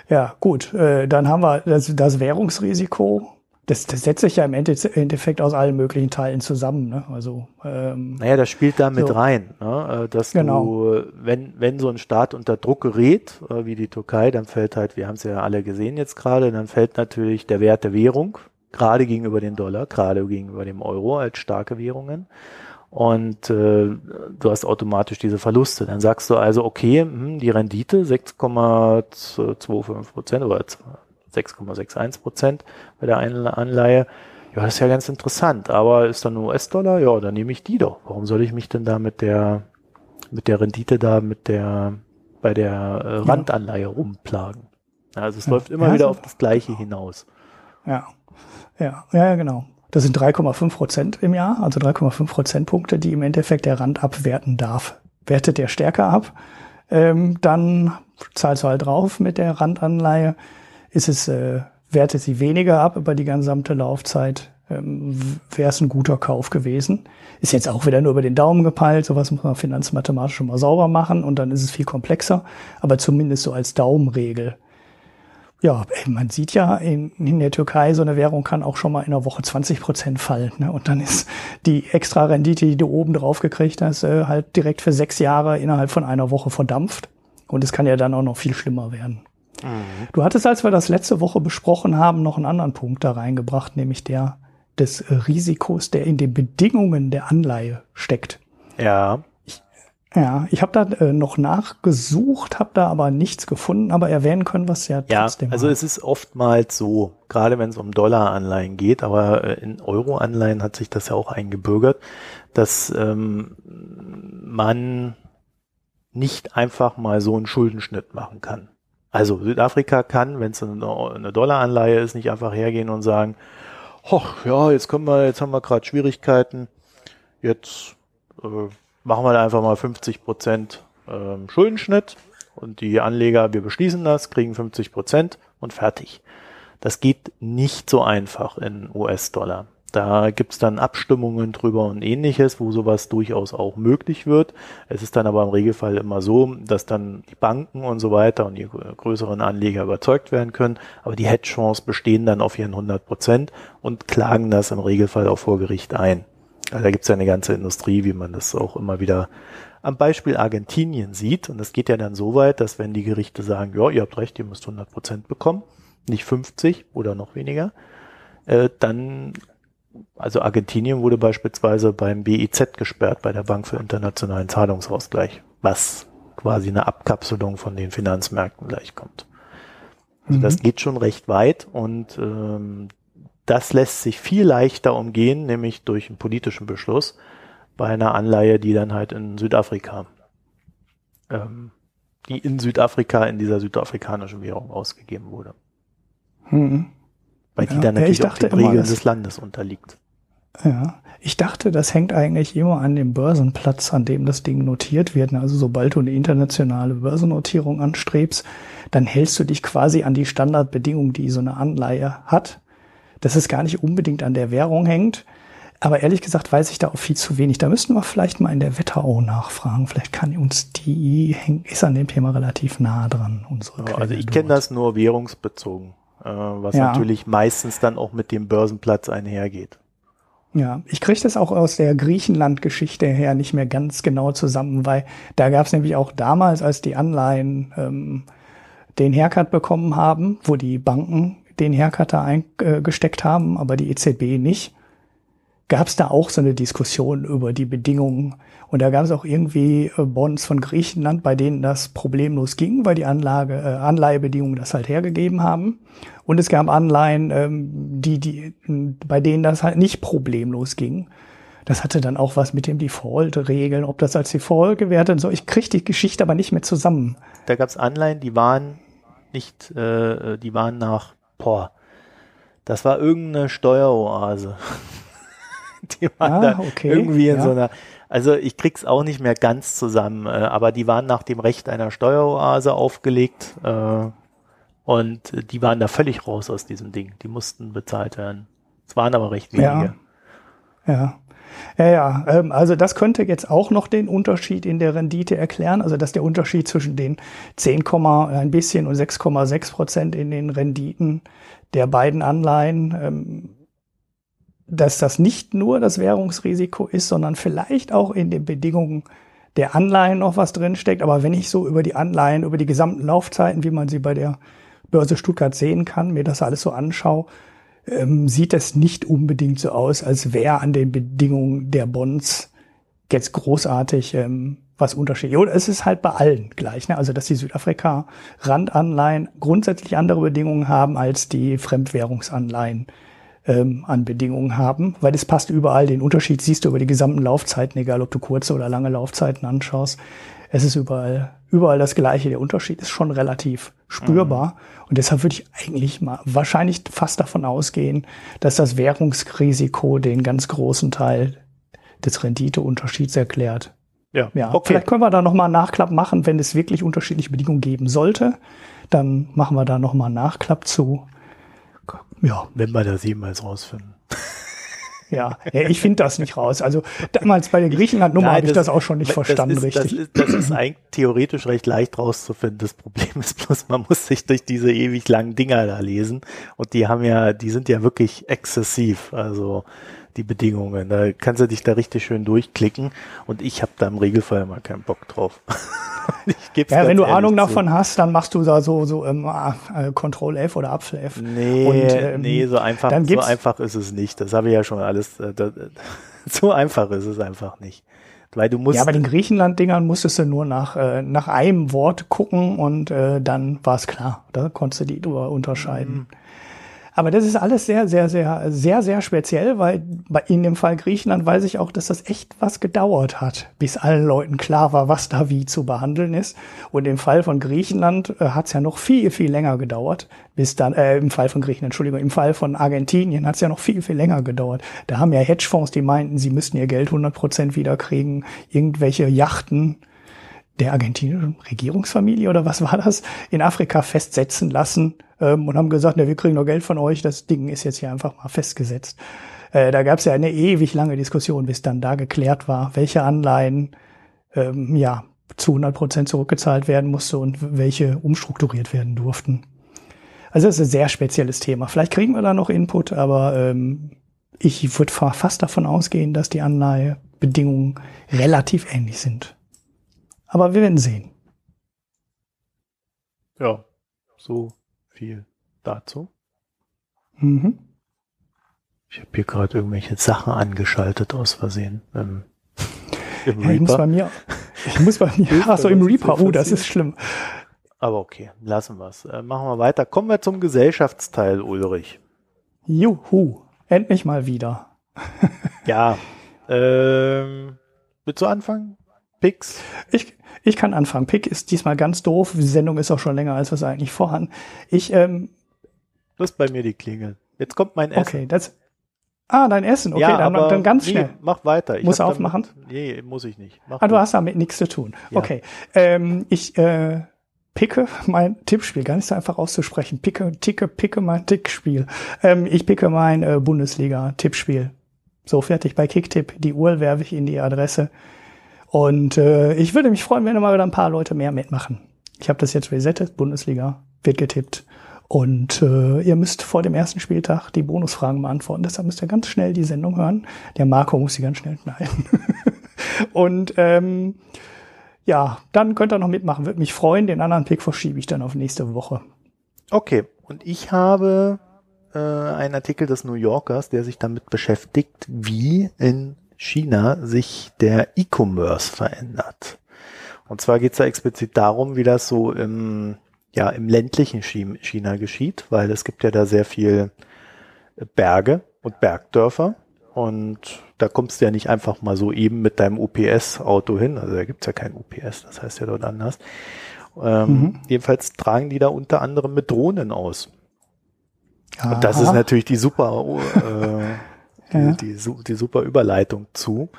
[SPEAKER 2] Ja, gut, äh, dann haben wir das, das Währungsrisiko das, das setzt sich ja im Endeffekt aus allen möglichen Teilen zusammen. Ne? Also,
[SPEAKER 1] ähm, naja, das spielt da mit so. rein, ne? Äh, dass genau. du, wenn, wenn so ein Staat unter Druck gerät, äh, wie die Türkei, dann fällt halt, wir haben es ja alle gesehen jetzt gerade, dann fällt natürlich der Wert der Währung, gerade gegenüber dem Dollar, gerade gegenüber dem Euro als starke Währungen. Und äh, du hast automatisch diese Verluste. Dann sagst du also, okay, hm, die Rendite 6,25 Prozent oder 6,61 Prozent bei der Anleihe. Ja, das ist ja ganz interessant. Aber ist dann US-Dollar? Ja, dann nehme ich die doch. Warum soll ich mich denn da mit der, mit der Rendite da, mit der, bei der äh, Randanleihe rumplagen? Also es ja. läuft immer ja, wieder auf das Gleiche hinaus.
[SPEAKER 2] Ja, ja, ja, genau. Das sind 3,5 Prozent im Jahr, also 3,5 Prozentpunkte, die im Endeffekt der Rand abwerten darf. Wertet der stärker ab, ähm, dann zahlst du halt drauf mit der Randanleihe ist es, äh, wertet sie weniger ab über die gesamte Laufzeit, ähm, wäre es ein guter Kauf gewesen. Ist jetzt auch wieder nur über den Daumen gepeilt, sowas muss man finanzmathematisch schon mal sauber machen und dann ist es viel komplexer, aber zumindest so als Daumenregel. Ja, man sieht ja, in, in der Türkei so eine Währung kann auch schon mal in einer Woche 20 Prozent fallen. Ne? Und dann ist die extra Rendite, die du oben drauf gekriegt hast, äh, halt direkt für sechs Jahre innerhalb von einer Woche verdampft. Und es kann ja dann auch noch viel schlimmer werden. Mhm. Du hattest, als wir das letzte Woche besprochen haben, noch einen anderen Punkt da reingebracht, nämlich der des Risikos, der in den Bedingungen der Anleihe steckt.
[SPEAKER 1] Ja.
[SPEAKER 2] Ich, ja, ich habe da äh, noch nachgesucht, habe da aber nichts gefunden, aber erwähnen können was ja
[SPEAKER 1] trotzdem. Ja, also mal. es ist oftmals so, gerade wenn es um Dollaranleihen geht, aber äh, in Euroanleihen hat sich das ja auch eingebürgert, dass ähm, man nicht einfach mal so einen Schuldenschnitt machen kann. Also Südafrika kann, wenn es eine, Dollaranleihe ist, nicht einfach hergehen und sagen, ach ja, jetzt können wir, jetzt haben wir gerade Schwierigkeiten, jetzt äh, machen wir da einfach mal 50 Prozent äh, Schuldenschnitt und die Anleger, wir beschließen das, kriegen 50 Prozent und fertig. Das geht nicht so einfach in US-Dollar. Da gibt's dann Abstimmungen drüber und ähnliches, wo sowas durchaus auch möglich wird. Es ist dann aber im Regelfall immer so, dass dann die Banken und so weiter und die größeren Anleger überzeugt werden können, aber die Hedgefonds bestehen dann auf ihren 100 Prozent und klagen das im Regelfall auch vor Gericht ein. Also da gibt's ja eine ganze Industrie, wie man das auch immer wieder am Beispiel Argentinien sieht. Und es geht ja dann so weit, dass wenn die Gerichte sagen, ja, ihr habt recht, ihr müsst 100 Prozent bekommen, nicht 50 oder noch weniger, äh, dann also Argentinien wurde beispielsweise beim BIZ gesperrt, bei der Bank für internationalen Zahlungsausgleich, was quasi eine Abkapselung von den Finanzmärkten gleichkommt. Also mhm. das geht schon recht weit und ähm, das lässt sich viel leichter umgehen, nämlich durch einen politischen Beschluss bei einer Anleihe, die dann halt in Südafrika, ähm, die in Südafrika in dieser südafrikanischen Währung ausgegeben wurde. Mhm. Weil ja, die dann natürlich auch den Regeln des Landes unterliegt.
[SPEAKER 2] Ja, ich dachte, das hängt eigentlich immer an dem Börsenplatz, an dem das Ding notiert wird. Also sobald du eine internationale Börsennotierung anstrebst, dann hältst du dich quasi an die Standardbedingungen, die so eine Anleihe hat. Dass es gar nicht unbedingt an der Währung hängt. Aber ehrlich gesagt weiß ich da auch viel zu wenig. Da müssten wir vielleicht mal in der Wetterau nachfragen. Vielleicht kann uns die, ist an dem Thema relativ nah dran.
[SPEAKER 1] Unsere ja, also ich kenne das nur währungsbezogen äh, was ja. natürlich meistens dann auch mit dem Börsenplatz einhergeht.
[SPEAKER 2] Ja, ich kriege das auch aus der Griechenland-Geschichte her nicht mehr ganz genau zusammen, weil da gab es nämlich auch damals, als die Anleihen ähm, den Haircut bekommen haben, wo die Banken den Haircut da eingesteckt haben, aber die EZB nicht, gab es da auch so eine Diskussion über die Bedingungen. Und da gab es auch irgendwie äh, Bonds von Griechenland, bei denen das problemlos ging, weil die Anlage, äh, Anleihebedingungen das halt hergegeben haben. Und es gab Anleihen, ähm, die, die, bei denen das halt nicht problemlos ging. Das hatte dann auch was mit dem Default-Regeln, ob das als Default gewertet so. Ich kriege die Geschichte aber nicht mehr zusammen.
[SPEAKER 1] Da gab es Anleihen, die waren nicht, äh, die waren nach, boah, das war irgendeine Steueroase. Die waren ah, da okay, irgendwie in ja. so einer, also ich krieg's auch nicht mehr ganz zusammen, äh, aber die waren nach dem Recht einer Steueroase aufgelegt äh, und die waren da völlig raus aus diesem Ding. Die mussten bezahlt werden. Es waren aber recht wenige.
[SPEAKER 2] Ja. ja. Ja, ja, ähm, also das könnte jetzt auch noch den Unterschied in der Rendite erklären, also dass der Unterschied zwischen den 10, ein bisschen und 6,6 Prozent in den Renditen der beiden Anleihen ähm, dass das nicht nur das Währungsrisiko ist, sondern vielleicht auch in den Bedingungen der Anleihen noch was drinsteckt. Aber wenn ich so über die Anleihen, über die gesamten Laufzeiten, wie man sie bei der Börse Stuttgart sehen kann, mir das alles so anschaue, ähm, sieht es nicht unbedingt so aus, als wäre an den Bedingungen der Bonds jetzt großartig ähm, was Unterschied. Oder es ist halt bei allen gleich. Ne? Also dass die Südafrika-Randanleihen grundsätzlich andere Bedingungen haben als die Fremdwährungsanleihen ähm, an Bedingungen haben, weil es passt überall. Den Unterschied siehst du über die gesamten Laufzeiten, egal ob du kurze oder lange Laufzeiten anschaust. Es ist überall, überall das Gleiche. Der Unterschied ist schon relativ spürbar. Mhm. Und deshalb würde ich eigentlich mal wahrscheinlich fast davon ausgehen, dass das Währungsrisiko den ganz großen Teil des Renditeunterschieds erklärt. Ja, ja. Okay. Vielleicht können wir da nochmal einen Nachklapp machen, wenn es wirklich unterschiedliche Bedingungen geben sollte. Dann machen wir da nochmal einen Nachklapp zu.
[SPEAKER 1] Ja. Wenn wir das jemals rausfinden. [LAUGHS]
[SPEAKER 2] Ja, ich finde das nicht raus. Also damals bei der Griechenland-Nummer habe ich das auch schon nicht verstanden,
[SPEAKER 1] das
[SPEAKER 2] ist,
[SPEAKER 1] richtig. Das ist, das ist eigentlich [CLEARS THROAT] theoretisch recht leicht rauszufinden. Das Problem ist bloß, man muss sich durch diese ewig langen Dinger da lesen. Und die haben ja, die sind ja wirklich exzessiv. Also die Bedingungen. Da kannst du dich da richtig schön durchklicken und ich habe da im Regelfall immer keinen Bock drauf. [LAUGHS]
[SPEAKER 2] ja, wenn du Ahnung zu. davon hast, dann machst du da so so ähm, äh, Control F oder Apfel F.
[SPEAKER 1] Nee, und, ähm, nee, so einfach so einfach ist es nicht. Das habe ich ja schon alles äh, das, [LAUGHS] so einfach ist es einfach nicht. Weil du musst
[SPEAKER 2] ja, bei den Griechenland-Dingern musstest du nur nach, äh, nach einem Wort gucken und äh, dann war es klar. Da konntest du die drüber unterscheiden. Mhm. Aber das ist alles sehr, sehr, sehr, sehr, sehr speziell, weil in dem Fall Griechenland weiß ich auch, dass das echt was gedauert hat, bis allen Leuten klar war, was da wie zu behandeln ist. Und im Fall von Griechenland äh, hat es ja noch viel, viel länger gedauert, bis dann, äh, im Fall von Griechenland, Entschuldigung, im Fall von Argentinien hat es ja noch viel, viel länger gedauert. Da haben ja Hedgefonds, die meinten, sie müssten ihr Geld 100 Prozent wiederkriegen, irgendwelche Yachten, der argentinischen Regierungsfamilie oder was war das, in Afrika festsetzen lassen ähm, und haben gesagt, ja, wir kriegen noch Geld von euch, das Ding ist jetzt hier einfach mal festgesetzt. Äh, da gab es ja eine ewig lange Diskussion, bis dann da geklärt war, welche Anleihen ähm, ja zu 100 Prozent zurückgezahlt werden musste und welche umstrukturiert werden durften. Also das ist ein sehr spezielles Thema. Vielleicht kriegen wir da noch Input, aber ähm, ich würde fast davon ausgehen, dass die Anleihebedingungen relativ ähnlich sind. Aber wir werden sehen.
[SPEAKER 1] Ja, so viel dazu.
[SPEAKER 2] Mhm.
[SPEAKER 1] Ich habe hier gerade irgendwelche Sachen angeschaltet aus Versehen. Ähm,
[SPEAKER 2] Im [LAUGHS] ja, ich muss bei mir, ich muss bei mir, [LAUGHS] ach so, im Reaper, oh, das ist schlimm.
[SPEAKER 1] Aber okay, lassen wir's. Äh, machen wir weiter. Kommen wir zum Gesellschaftsteil, Ulrich.
[SPEAKER 2] Juhu, endlich mal wieder. [LAUGHS]
[SPEAKER 1] ja, ähm, willst du anfangen? Pix?
[SPEAKER 2] Ich, ich kann anfangen. Pick ist diesmal ganz doof. Die Sendung ist auch schon länger, als wir eigentlich vorhaben. Ich, ähm,
[SPEAKER 1] Das ist bei mir die Klingel. Jetzt kommt mein Essen.
[SPEAKER 2] Okay, das, Ah, dein Essen. Okay,
[SPEAKER 1] ja,
[SPEAKER 2] dann, dann ganz schnell.
[SPEAKER 1] Nee, mach weiter.
[SPEAKER 2] Ich muss du aufmachen?
[SPEAKER 1] Damit, nee, muss ich nicht.
[SPEAKER 2] Mach ah, du hast damit nichts zu tun. Ja. Okay. Ähm, ich äh, picke mein Tippspiel, gar nicht so einfach auszusprechen. Picke, ticke, picke mein Tippspiel. Ähm, ich picke mein äh, Bundesliga-Tippspiel. So, fertig bei Kicktipp. Die Uhr werfe ich in die Adresse und äh, ich würde mich freuen, wenn mal wieder ein paar Leute mehr mitmachen. Ich habe das jetzt resettet, Bundesliga wird getippt. Und äh, ihr müsst vor dem ersten Spieltag die Bonusfragen beantworten. Deshalb müsst ihr ganz schnell die Sendung hören. Der Marco muss sie ganz schnell schneiden. [LAUGHS] und ähm, ja, dann könnt ihr noch mitmachen. Würde mich freuen. Den anderen Pick verschiebe ich dann auf nächste Woche.
[SPEAKER 1] Okay. Und ich habe äh, einen Artikel des New Yorkers, der sich damit beschäftigt, wie in China sich der E-Commerce verändert. Und zwar geht es da explizit darum, wie das so im, ja, im ländlichen China geschieht, weil es gibt ja da sehr viel Berge und Bergdörfer und da kommst du ja nicht einfach mal so eben mit deinem UPS-Auto hin, also da gibt's ja kein UPS, das heißt ja dort anders. Ähm, mhm. Jedenfalls tragen die da unter anderem mit Drohnen aus. Aha. Und das ist natürlich die super äh, [LAUGHS] die, ja. die, die, super Überleitung zu.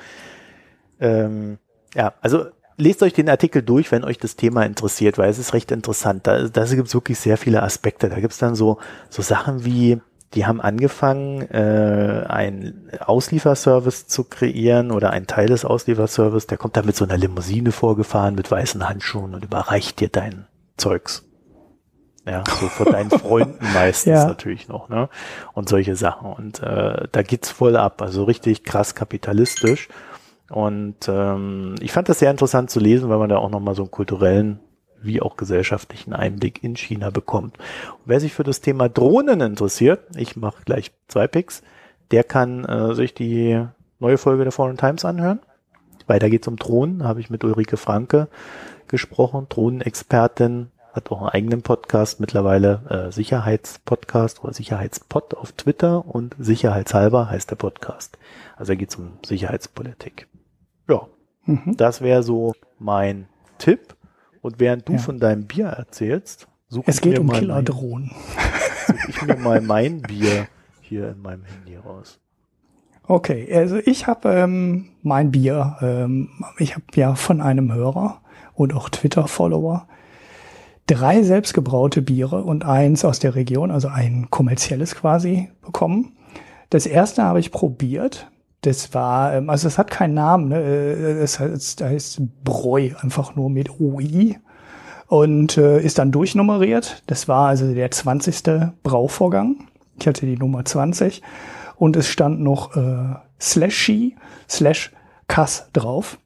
[SPEAKER 1] Ähm, ja, also lest euch den Artikel durch, wenn euch das Thema interessiert, weil es ist recht interessant. Da, da gibt es wirklich sehr viele Aspekte. Da gibt es dann so, so Sachen wie, die haben angefangen, äh, einen Auslieferservice zu kreieren oder einen Teil des Auslieferservice, der kommt da mit so einer Limousine vorgefahren mit weißen Handschuhen und überreicht dir dein Zeugs. Ja, so vor deinen Freunden [LAUGHS] meistens ja. natürlich noch, ne? Und solche Sachen. Und äh, da geht's voll ab, also richtig krass kapitalistisch. Und ähm, ich fand das sehr interessant zu lesen, weil man da auch nochmal so einen kulturellen wie auch gesellschaftlichen Einblick in China bekommt. Und wer sich für das Thema Drohnen interessiert, ich mache gleich zwei Picks, der kann äh, sich die neue Folge der Foreign Times anhören. Weiter geht's um Drohnen, habe ich mit Ulrike Franke gesprochen, Drohnenexpertin, hat auch einen eigenen Podcast mittlerweile, äh, Sicherheitspodcast oder Sicherheitspod auf Twitter und Sicherheitshalber heißt der Podcast. Also er geht um Sicherheitspolitik. Ja, mhm. das wäre so mein Tipp. Und während du ja. von deinem Bier erzählst,
[SPEAKER 2] suche ich mir um mal Killerdrohnen. [LAUGHS]
[SPEAKER 1] Suche ich mir mal mein Bier hier in meinem Handy raus.
[SPEAKER 2] Okay, also ich habe ähm, mein Bier, ähm, ich habe ja von einem Hörer und auch Twitter-Follower drei selbstgebraute Biere und eins aus der Region, also ein kommerzielles quasi, bekommen. Das erste habe ich probiert. Das war, ähm, also es hat keinen Namen, ne? Äh, es heißt, heißt Bräu, einfach nur mit OI und äh, ist dann durchnummeriert. Das war also der 20. Brauvorgang. Ich hatte die Nummer 20 und es stand noch äh, Slashy slash Kass drauf.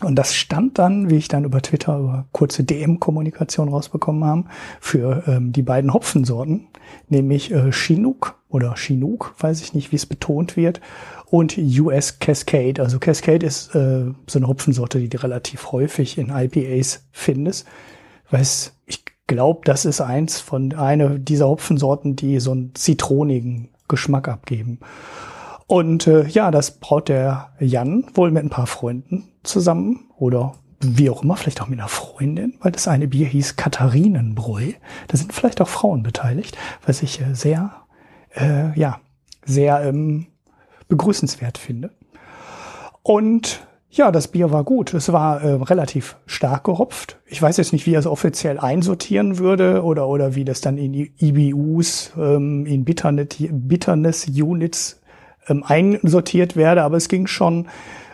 [SPEAKER 2] Und das stand dann, wie ich dann über Twitter über kurze DM-Kommunikation rausbekommen haben, für ähm, die beiden Hopfensorten, nämlich äh, Chinook oder Chinook, weiß ich nicht, wie es betont wird, und US Cascade. Also Cascade ist äh, so eine Hopfensorte, die du relativ häufig in IPAs findest. Weiß, ich glaube, das ist eins von eine dieser Hopfensorten, die so einen zitronigen Geschmack abgeben. Und äh, ja, das braut der Jan wohl mit ein paar Freunden zusammen oder wie auch immer, vielleicht auch mit einer Freundin, weil das eine Bier hieß Katharinenbräu. Da sind vielleicht auch Frauen beteiligt, was ich äh, sehr, äh, ja, sehr ähm, begrüßenswert finde. Und ja, das Bier war gut. Es war äh, relativ stark gehopft. Ich weiß jetzt nicht, wie er es offiziell einsortieren würde oder, oder wie das dann in IBUs, ähm, in Bitterness-Units ähm, einsortiert werde, aber es ging schon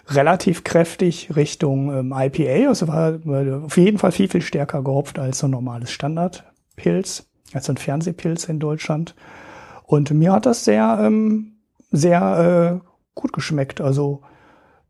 [SPEAKER 2] relativ kräftig Richtung ähm, IPA. Also war auf jeden Fall viel, viel stärker gehopft als so ein normales Standardpilz, als so ein Fernsehpilz in Deutschland. Und mir hat das sehr, ähm, sehr äh, gut geschmeckt. Also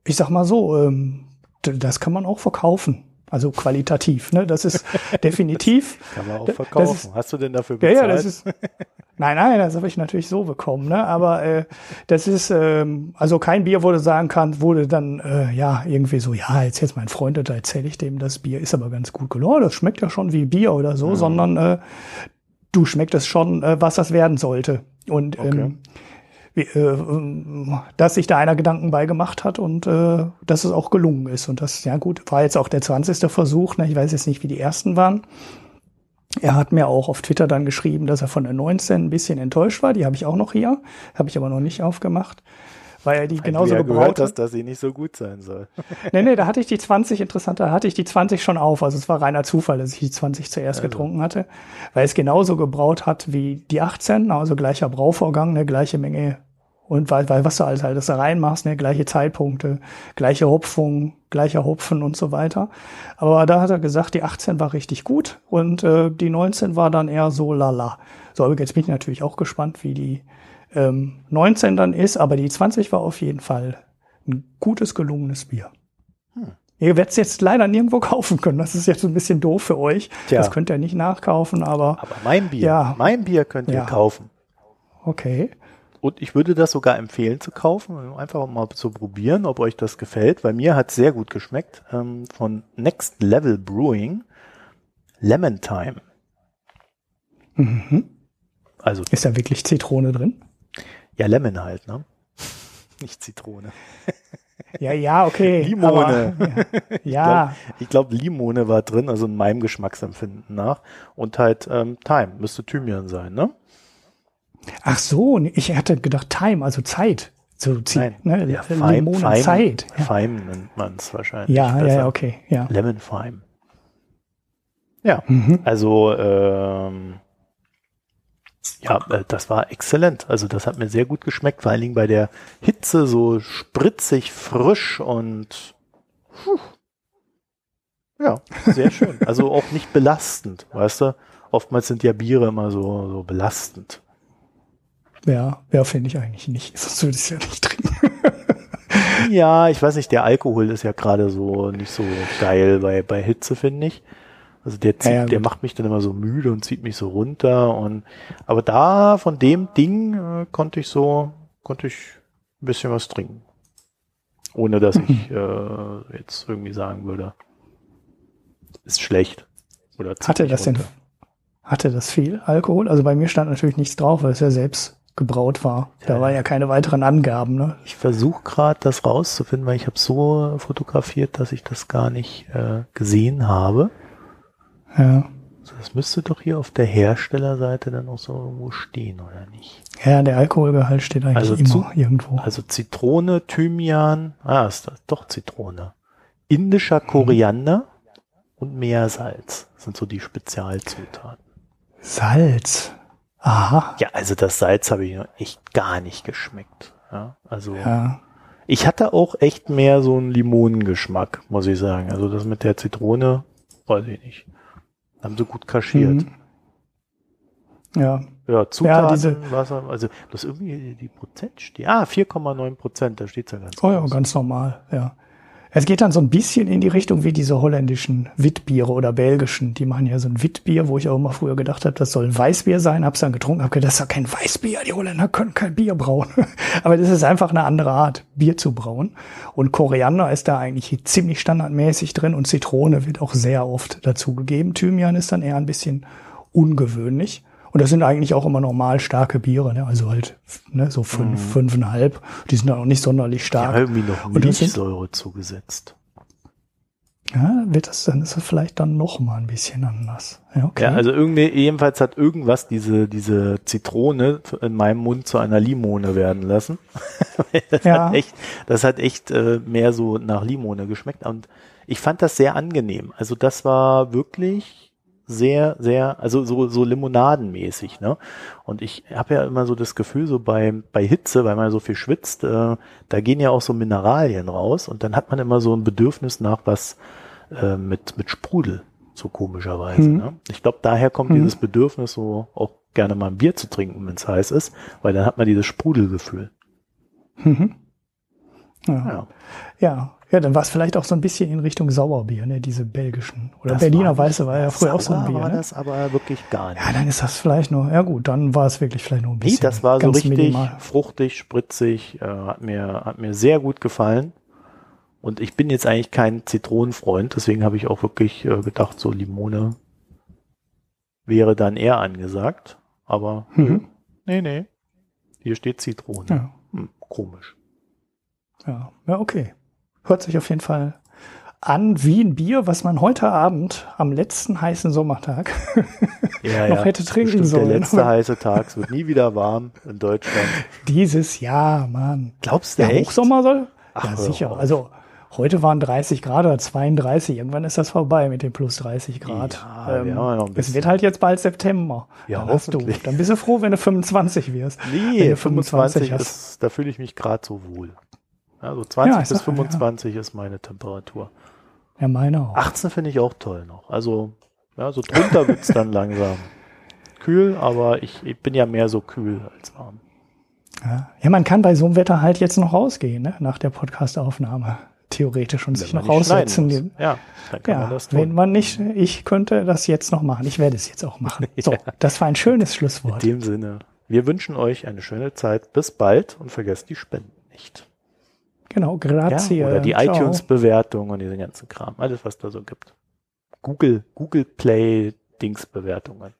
[SPEAKER 2] ich sag mal so, ähm, das kann man auch verkaufen. Also qualitativ, ne? Das ist [LAUGHS] definitiv.
[SPEAKER 1] Das kann man auch verkaufen. Ist, Hast du denn dafür bezahlt?
[SPEAKER 2] Ja, ja, das ist. [LAUGHS] Nein, nein, das habe ich natürlich so bekommen, ne? Aber äh, das ist ähm, also kein Bier, wo du sagen kannst, wurde dann äh, ja irgendwie so, ja, jetzt jetzt mein Freund, da erzähle ich dem, das Bier ist aber ganz gut gelaufen, das schmeckt ja schon wie Bier oder so, mhm. sondern äh, du schmeckt es schon, äh, was das werden sollte. Und okay. ähm, wie, äh, dass sich da einer Gedanken beigemacht hat und äh, dass es auch gelungen ist. Und das, ja gut, war jetzt auch der 20. Versuch, ne? ich weiß jetzt nicht, wie die ersten waren. Er hat mir auch auf Twitter dann geschrieben, dass er von der 19 ein bisschen enttäuscht war. Die habe ich auch noch hier, habe ich aber noch nicht aufgemacht, weil er die genauso
[SPEAKER 1] du ja gebraut hast, dass sie nicht so gut sein soll. [LAUGHS]
[SPEAKER 2] nee, nee, da hatte ich die 20, interessant, da hatte ich die 20 schon auf. Also es war reiner Zufall, dass ich die 20 zuerst also. getrunken hatte, weil es genauso gebraut hat wie die 18, also gleicher Brauvorgang, eine gleiche Menge und weil, weil was du alles halt da reinmachst, ne, gleiche Zeitpunkte, gleiche Hopfung, gleicher Hopfen und so weiter. Aber da hat er gesagt, die 18 war richtig gut und äh, die 19 war dann eher so lala. So, aber jetzt bin ich natürlich auch gespannt, wie die ähm, 19 dann ist, aber die 20 war auf jeden Fall ein gutes, gelungenes Bier. Hm. Ihr werdet es jetzt leider nirgendwo [LAUGHS] kaufen können. Das ist jetzt ein bisschen doof für euch. Tja. Das könnt ihr nicht nachkaufen, aber.
[SPEAKER 1] Aber mein Bier, ja, mein Bier könnt ihr ja. kaufen.
[SPEAKER 2] Okay.
[SPEAKER 1] Und ich würde das sogar empfehlen zu kaufen, einfach mal zu probieren, ob euch das gefällt, weil mir hat sehr gut geschmeckt. Ähm, von Next Level Brewing Lemon Time.
[SPEAKER 2] Mhm. Also ist da wirklich Zitrone drin?
[SPEAKER 1] Ja, Lemon halt, ne? [LAUGHS] Nicht Zitrone.
[SPEAKER 2] Ja, ja, okay.
[SPEAKER 1] Limone. Aber, [LAUGHS] ja. Ich glaube, glaub, Limone war drin, also in meinem Geschmacksempfinden nach. Und halt ähm, Time, müsste Thymian sein, ne?
[SPEAKER 2] Ach so, ich hatte gedacht Time, also Zeit. So
[SPEAKER 1] Nein, ne? ja, Feim, Limone Feim, Zeit. Ja. Feim nennt man es wahrscheinlich.
[SPEAKER 2] Ja, ja, okay. Ja.
[SPEAKER 1] Lemon Feim. Ja, mhm. also ähm, ja, äh, das war exzellent. Also das hat mir sehr gut geschmeckt, vor allen Dingen bei der Hitze so spritzig, frisch und puh. ja, sehr schön. [LAUGHS] Also auch nicht belastend, weißt du? Oftmals sind ja Biere immer so, so belastend.
[SPEAKER 2] Ja, ja, finde ich eigentlich nicht. [LAUGHS] Sonst würde ich es ja nicht trinken. [LAUGHS]
[SPEAKER 1] ja, ich weiß nicht, der Alkohol ist ja gerade so nicht so geil bei, bei Hitze, finde ich. Also der zieht, ja, ja, der macht mich dann immer so müde und zieht mich so runter und aber da von dem Ding äh, konnte ich so, konnte ich ein bisschen was trinken. Ohne dass ich [LAUGHS] äh, jetzt irgendwie sagen würde, ist schlecht.
[SPEAKER 2] Oder hatte das runter. denn hatte das viel Alkohol? Also bei mir stand natürlich nichts drauf, weil es ja selbst gebraut war. Da ja. waren ja keine weiteren Angaben. Ne?
[SPEAKER 1] Ich versuche gerade das rauszufinden, weil ich habe so fotografiert, dass ich das gar nicht äh, gesehen habe.
[SPEAKER 2] Ja.
[SPEAKER 1] Also das müsste doch hier auf der Herstellerseite dann auch so irgendwo stehen, oder nicht?
[SPEAKER 2] Ja, der Alkoholgehalt steht eigentlich also immer zu, irgendwo.
[SPEAKER 1] Also Zitrone, Thymian, ah, ist das doch Zitrone. Indischer Koriander mhm. und Meersalz sind so die Spezialzutaten.
[SPEAKER 2] Salz. Aha.
[SPEAKER 1] Ja, also das Salz habe ich noch echt gar nicht geschmeckt. Ja, also ja. ich hatte auch echt mehr so einen Limonengeschmack, muss ich sagen. Also das mit der Zitrone, weiß ich nicht. Haben sie gut kaschiert. Mhm.
[SPEAKER 2] Ja.
[SPEAKER 1] Ja, Zutaten, ja, diese, Wasser, also das irgendwie die Prozent steht. Ah, 4,9 Prozent, da steht ja ganz
[SPEAKER 2] Oh ja, ganz normal, ja. Es geht dann so ein bisschen in die Richtung wie diese holländischen Witbiere oder belgischen. Die machen ja so ein Witbier, wo ich auch immer früher gedacht habe, das soll ein Weißbier sein. Hab's dann getrunken, hab gedacht, das ist doch kein Weißbier. Die Holländer können kein Bier brauen. [LAUGHS] Aber das ist einfach eine andere Art, Bier zu brauen. Und Koriander ist da eigentlich ziemlich standardmäßig drin und Zitrone wird auch sehr oft dazugegeben. Thymian ist dann eher ein bisschen ungewöhnlich. Und das sind eigentlich auch immer normal starke Biere, ne? also halt ne, so fünf, mhm. fünfeinhalb. Die sind dann auch nicht sonderlich stark.
[SPEAKER 1] Ja, irgendwie noch Milchsäure zugesetzt.
[SPEAKER 2] Ja, wird das, dann ist das vielleicht dann noch mal ein bisschen anders.
[SPEAKER 1] Ja, okay. ja also irgendwie, jedenfalls hat irgendwas diese, diese Zitrone in meinem Mund zu einer Limone werden lassen. [LAUGHS] das ja. hat echt, das hat echt äh, mehr so nach Limone geschmeckt und ich fand das sehr angenehm. Also das war wirklich sehr, sehr, also so, so limonadenmäßig, ne? Und ich habe ja immer so das Gefühl, so bei, bei Hitze, weil man so viel schwitzt, äh, da gehen ja auch so Mineralien raus und dann hat man immer so ein Bedürfnis nach was äh, mit, mit Sprudel, so komischerweise. Mhm. Ne? Ich glaube, daher kommt mhm. dieses Bedürfnis, so auch gerne mal ein Bier zu trinken, wenn es heiß ist, weil dann hat man dieses Sprudelgefühl.
[SPEAKER 2] Mhm. Ja. ja. ja. Ja, dann war es vielleicht auch so ein bisschen in Richtung Sauerbier, ne, diese belgischen. Oder das Berliner war Weiße war ja früher auch so ein Bier. war
[SPEAKER 1] ne? das aber wirklich gar nicht.
[SPEAKER 2] Ja, dann ist das vielleicht nur, ja gut, dann war es wirklich vielleicht nur ein bisschen. Nee,
[SPEAKER 1] das war so richtig minimal. fruchtig, spritzig, äh, hat mir, hat mir sehr gut gefallen. Und ich bin jetzt eigentlich kein Zitronenfreund, deswegen habe ich auch wirklich äh, gedacht, so Limone wäre dann eher angesagt. Aber mhm. nee, nee. Hier steht Zitrone. Ja. Hm, komisch.
[SPEAKER 2] Ja, ja, okay. Hört sich auf jeden Fall an wie ein Bier, was man heute Abend am letzten heißen Sommertag [LAUGHS]
[SPEAKER 1] ja, noch hätte trinken sollen. Der letzte [LAUGHS] heiße Tag. Es wird nie wieder warm in Deutschland.
[SPEAKER 2] Dieses Jahr, Mann.
[SPEAKER 1] Glaubst du, der
[SPEAKER 2] echt? Hochsommer soll? Ach, ja, sicher. Also heute waren 30 Grad oder 32. Irgendwann ist das vorbei mit den plus 30 Grad. Ja, ähm, ja es wird halt jetzt bald September. Ja, dann, hast du, dann bist du froh, wenn du 25 wirst.
[SPEAKER 1] Nee, 25, 25 ist, da fühle ich mich gerade so wohl. Also 20 ja, bis 25 ja. ist meine Temperatur.
[SPEAKER 2] Ja, meine auch.
[SPEAKER 1] 18 finde ich auch toll noch. Also, ja, so drunter wird's dann [LAUGHS] langsam kühl, aber ich, ich, bin ja mehr so kühl als warm.
[SPEAKER 2] Ja. ja, man kann bei so einem Wetter halt jetzt noch rausgehen, ne? nach der Podcastaufnahme. Theoretisch und wenn sich noch raussetzen.
[SPEAKER 1] Ja,
[SPEAKER 2] dann kann ja, man das tun. Wenn man nicht, ich könnte das jetzt noch machen. Ich werde es jetzt auch machen. [LAUGHS] So, ja. das war ein schönes Schlusswort.
[SPEAKER 1] In dem Sinne. Wir wünschen euch eine schöne Zeit. Bis bald und vergesst die Spenden nicht.
[SPEAKER 2] Genau, grazie.
[SPEAKER 1] Ja, oder die iTunes-Bewertung und diesen ganzen Kram. Alles, was da so gibt. Google, Google Play Dings-Bewertungen.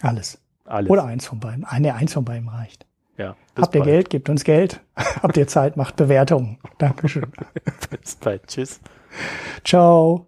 [SPEAKER 2] Alles.
[SPEAKER 1] Alles.
[SPEAKER 2] Oder eins von beiden. Eine, eins von beiden reicht.
[SPEAKER 1] Ja.
[SPEAKER 2] Habt ihr Geld? Gebt uns Geld. [LAUGHS] Habt ihr Zeit? Macht Bewertungen. Dankeschön. [LAUGHS]
[SPEAKER 1] bis bald. Tschüss.
[SPEAKER 2] Ciao.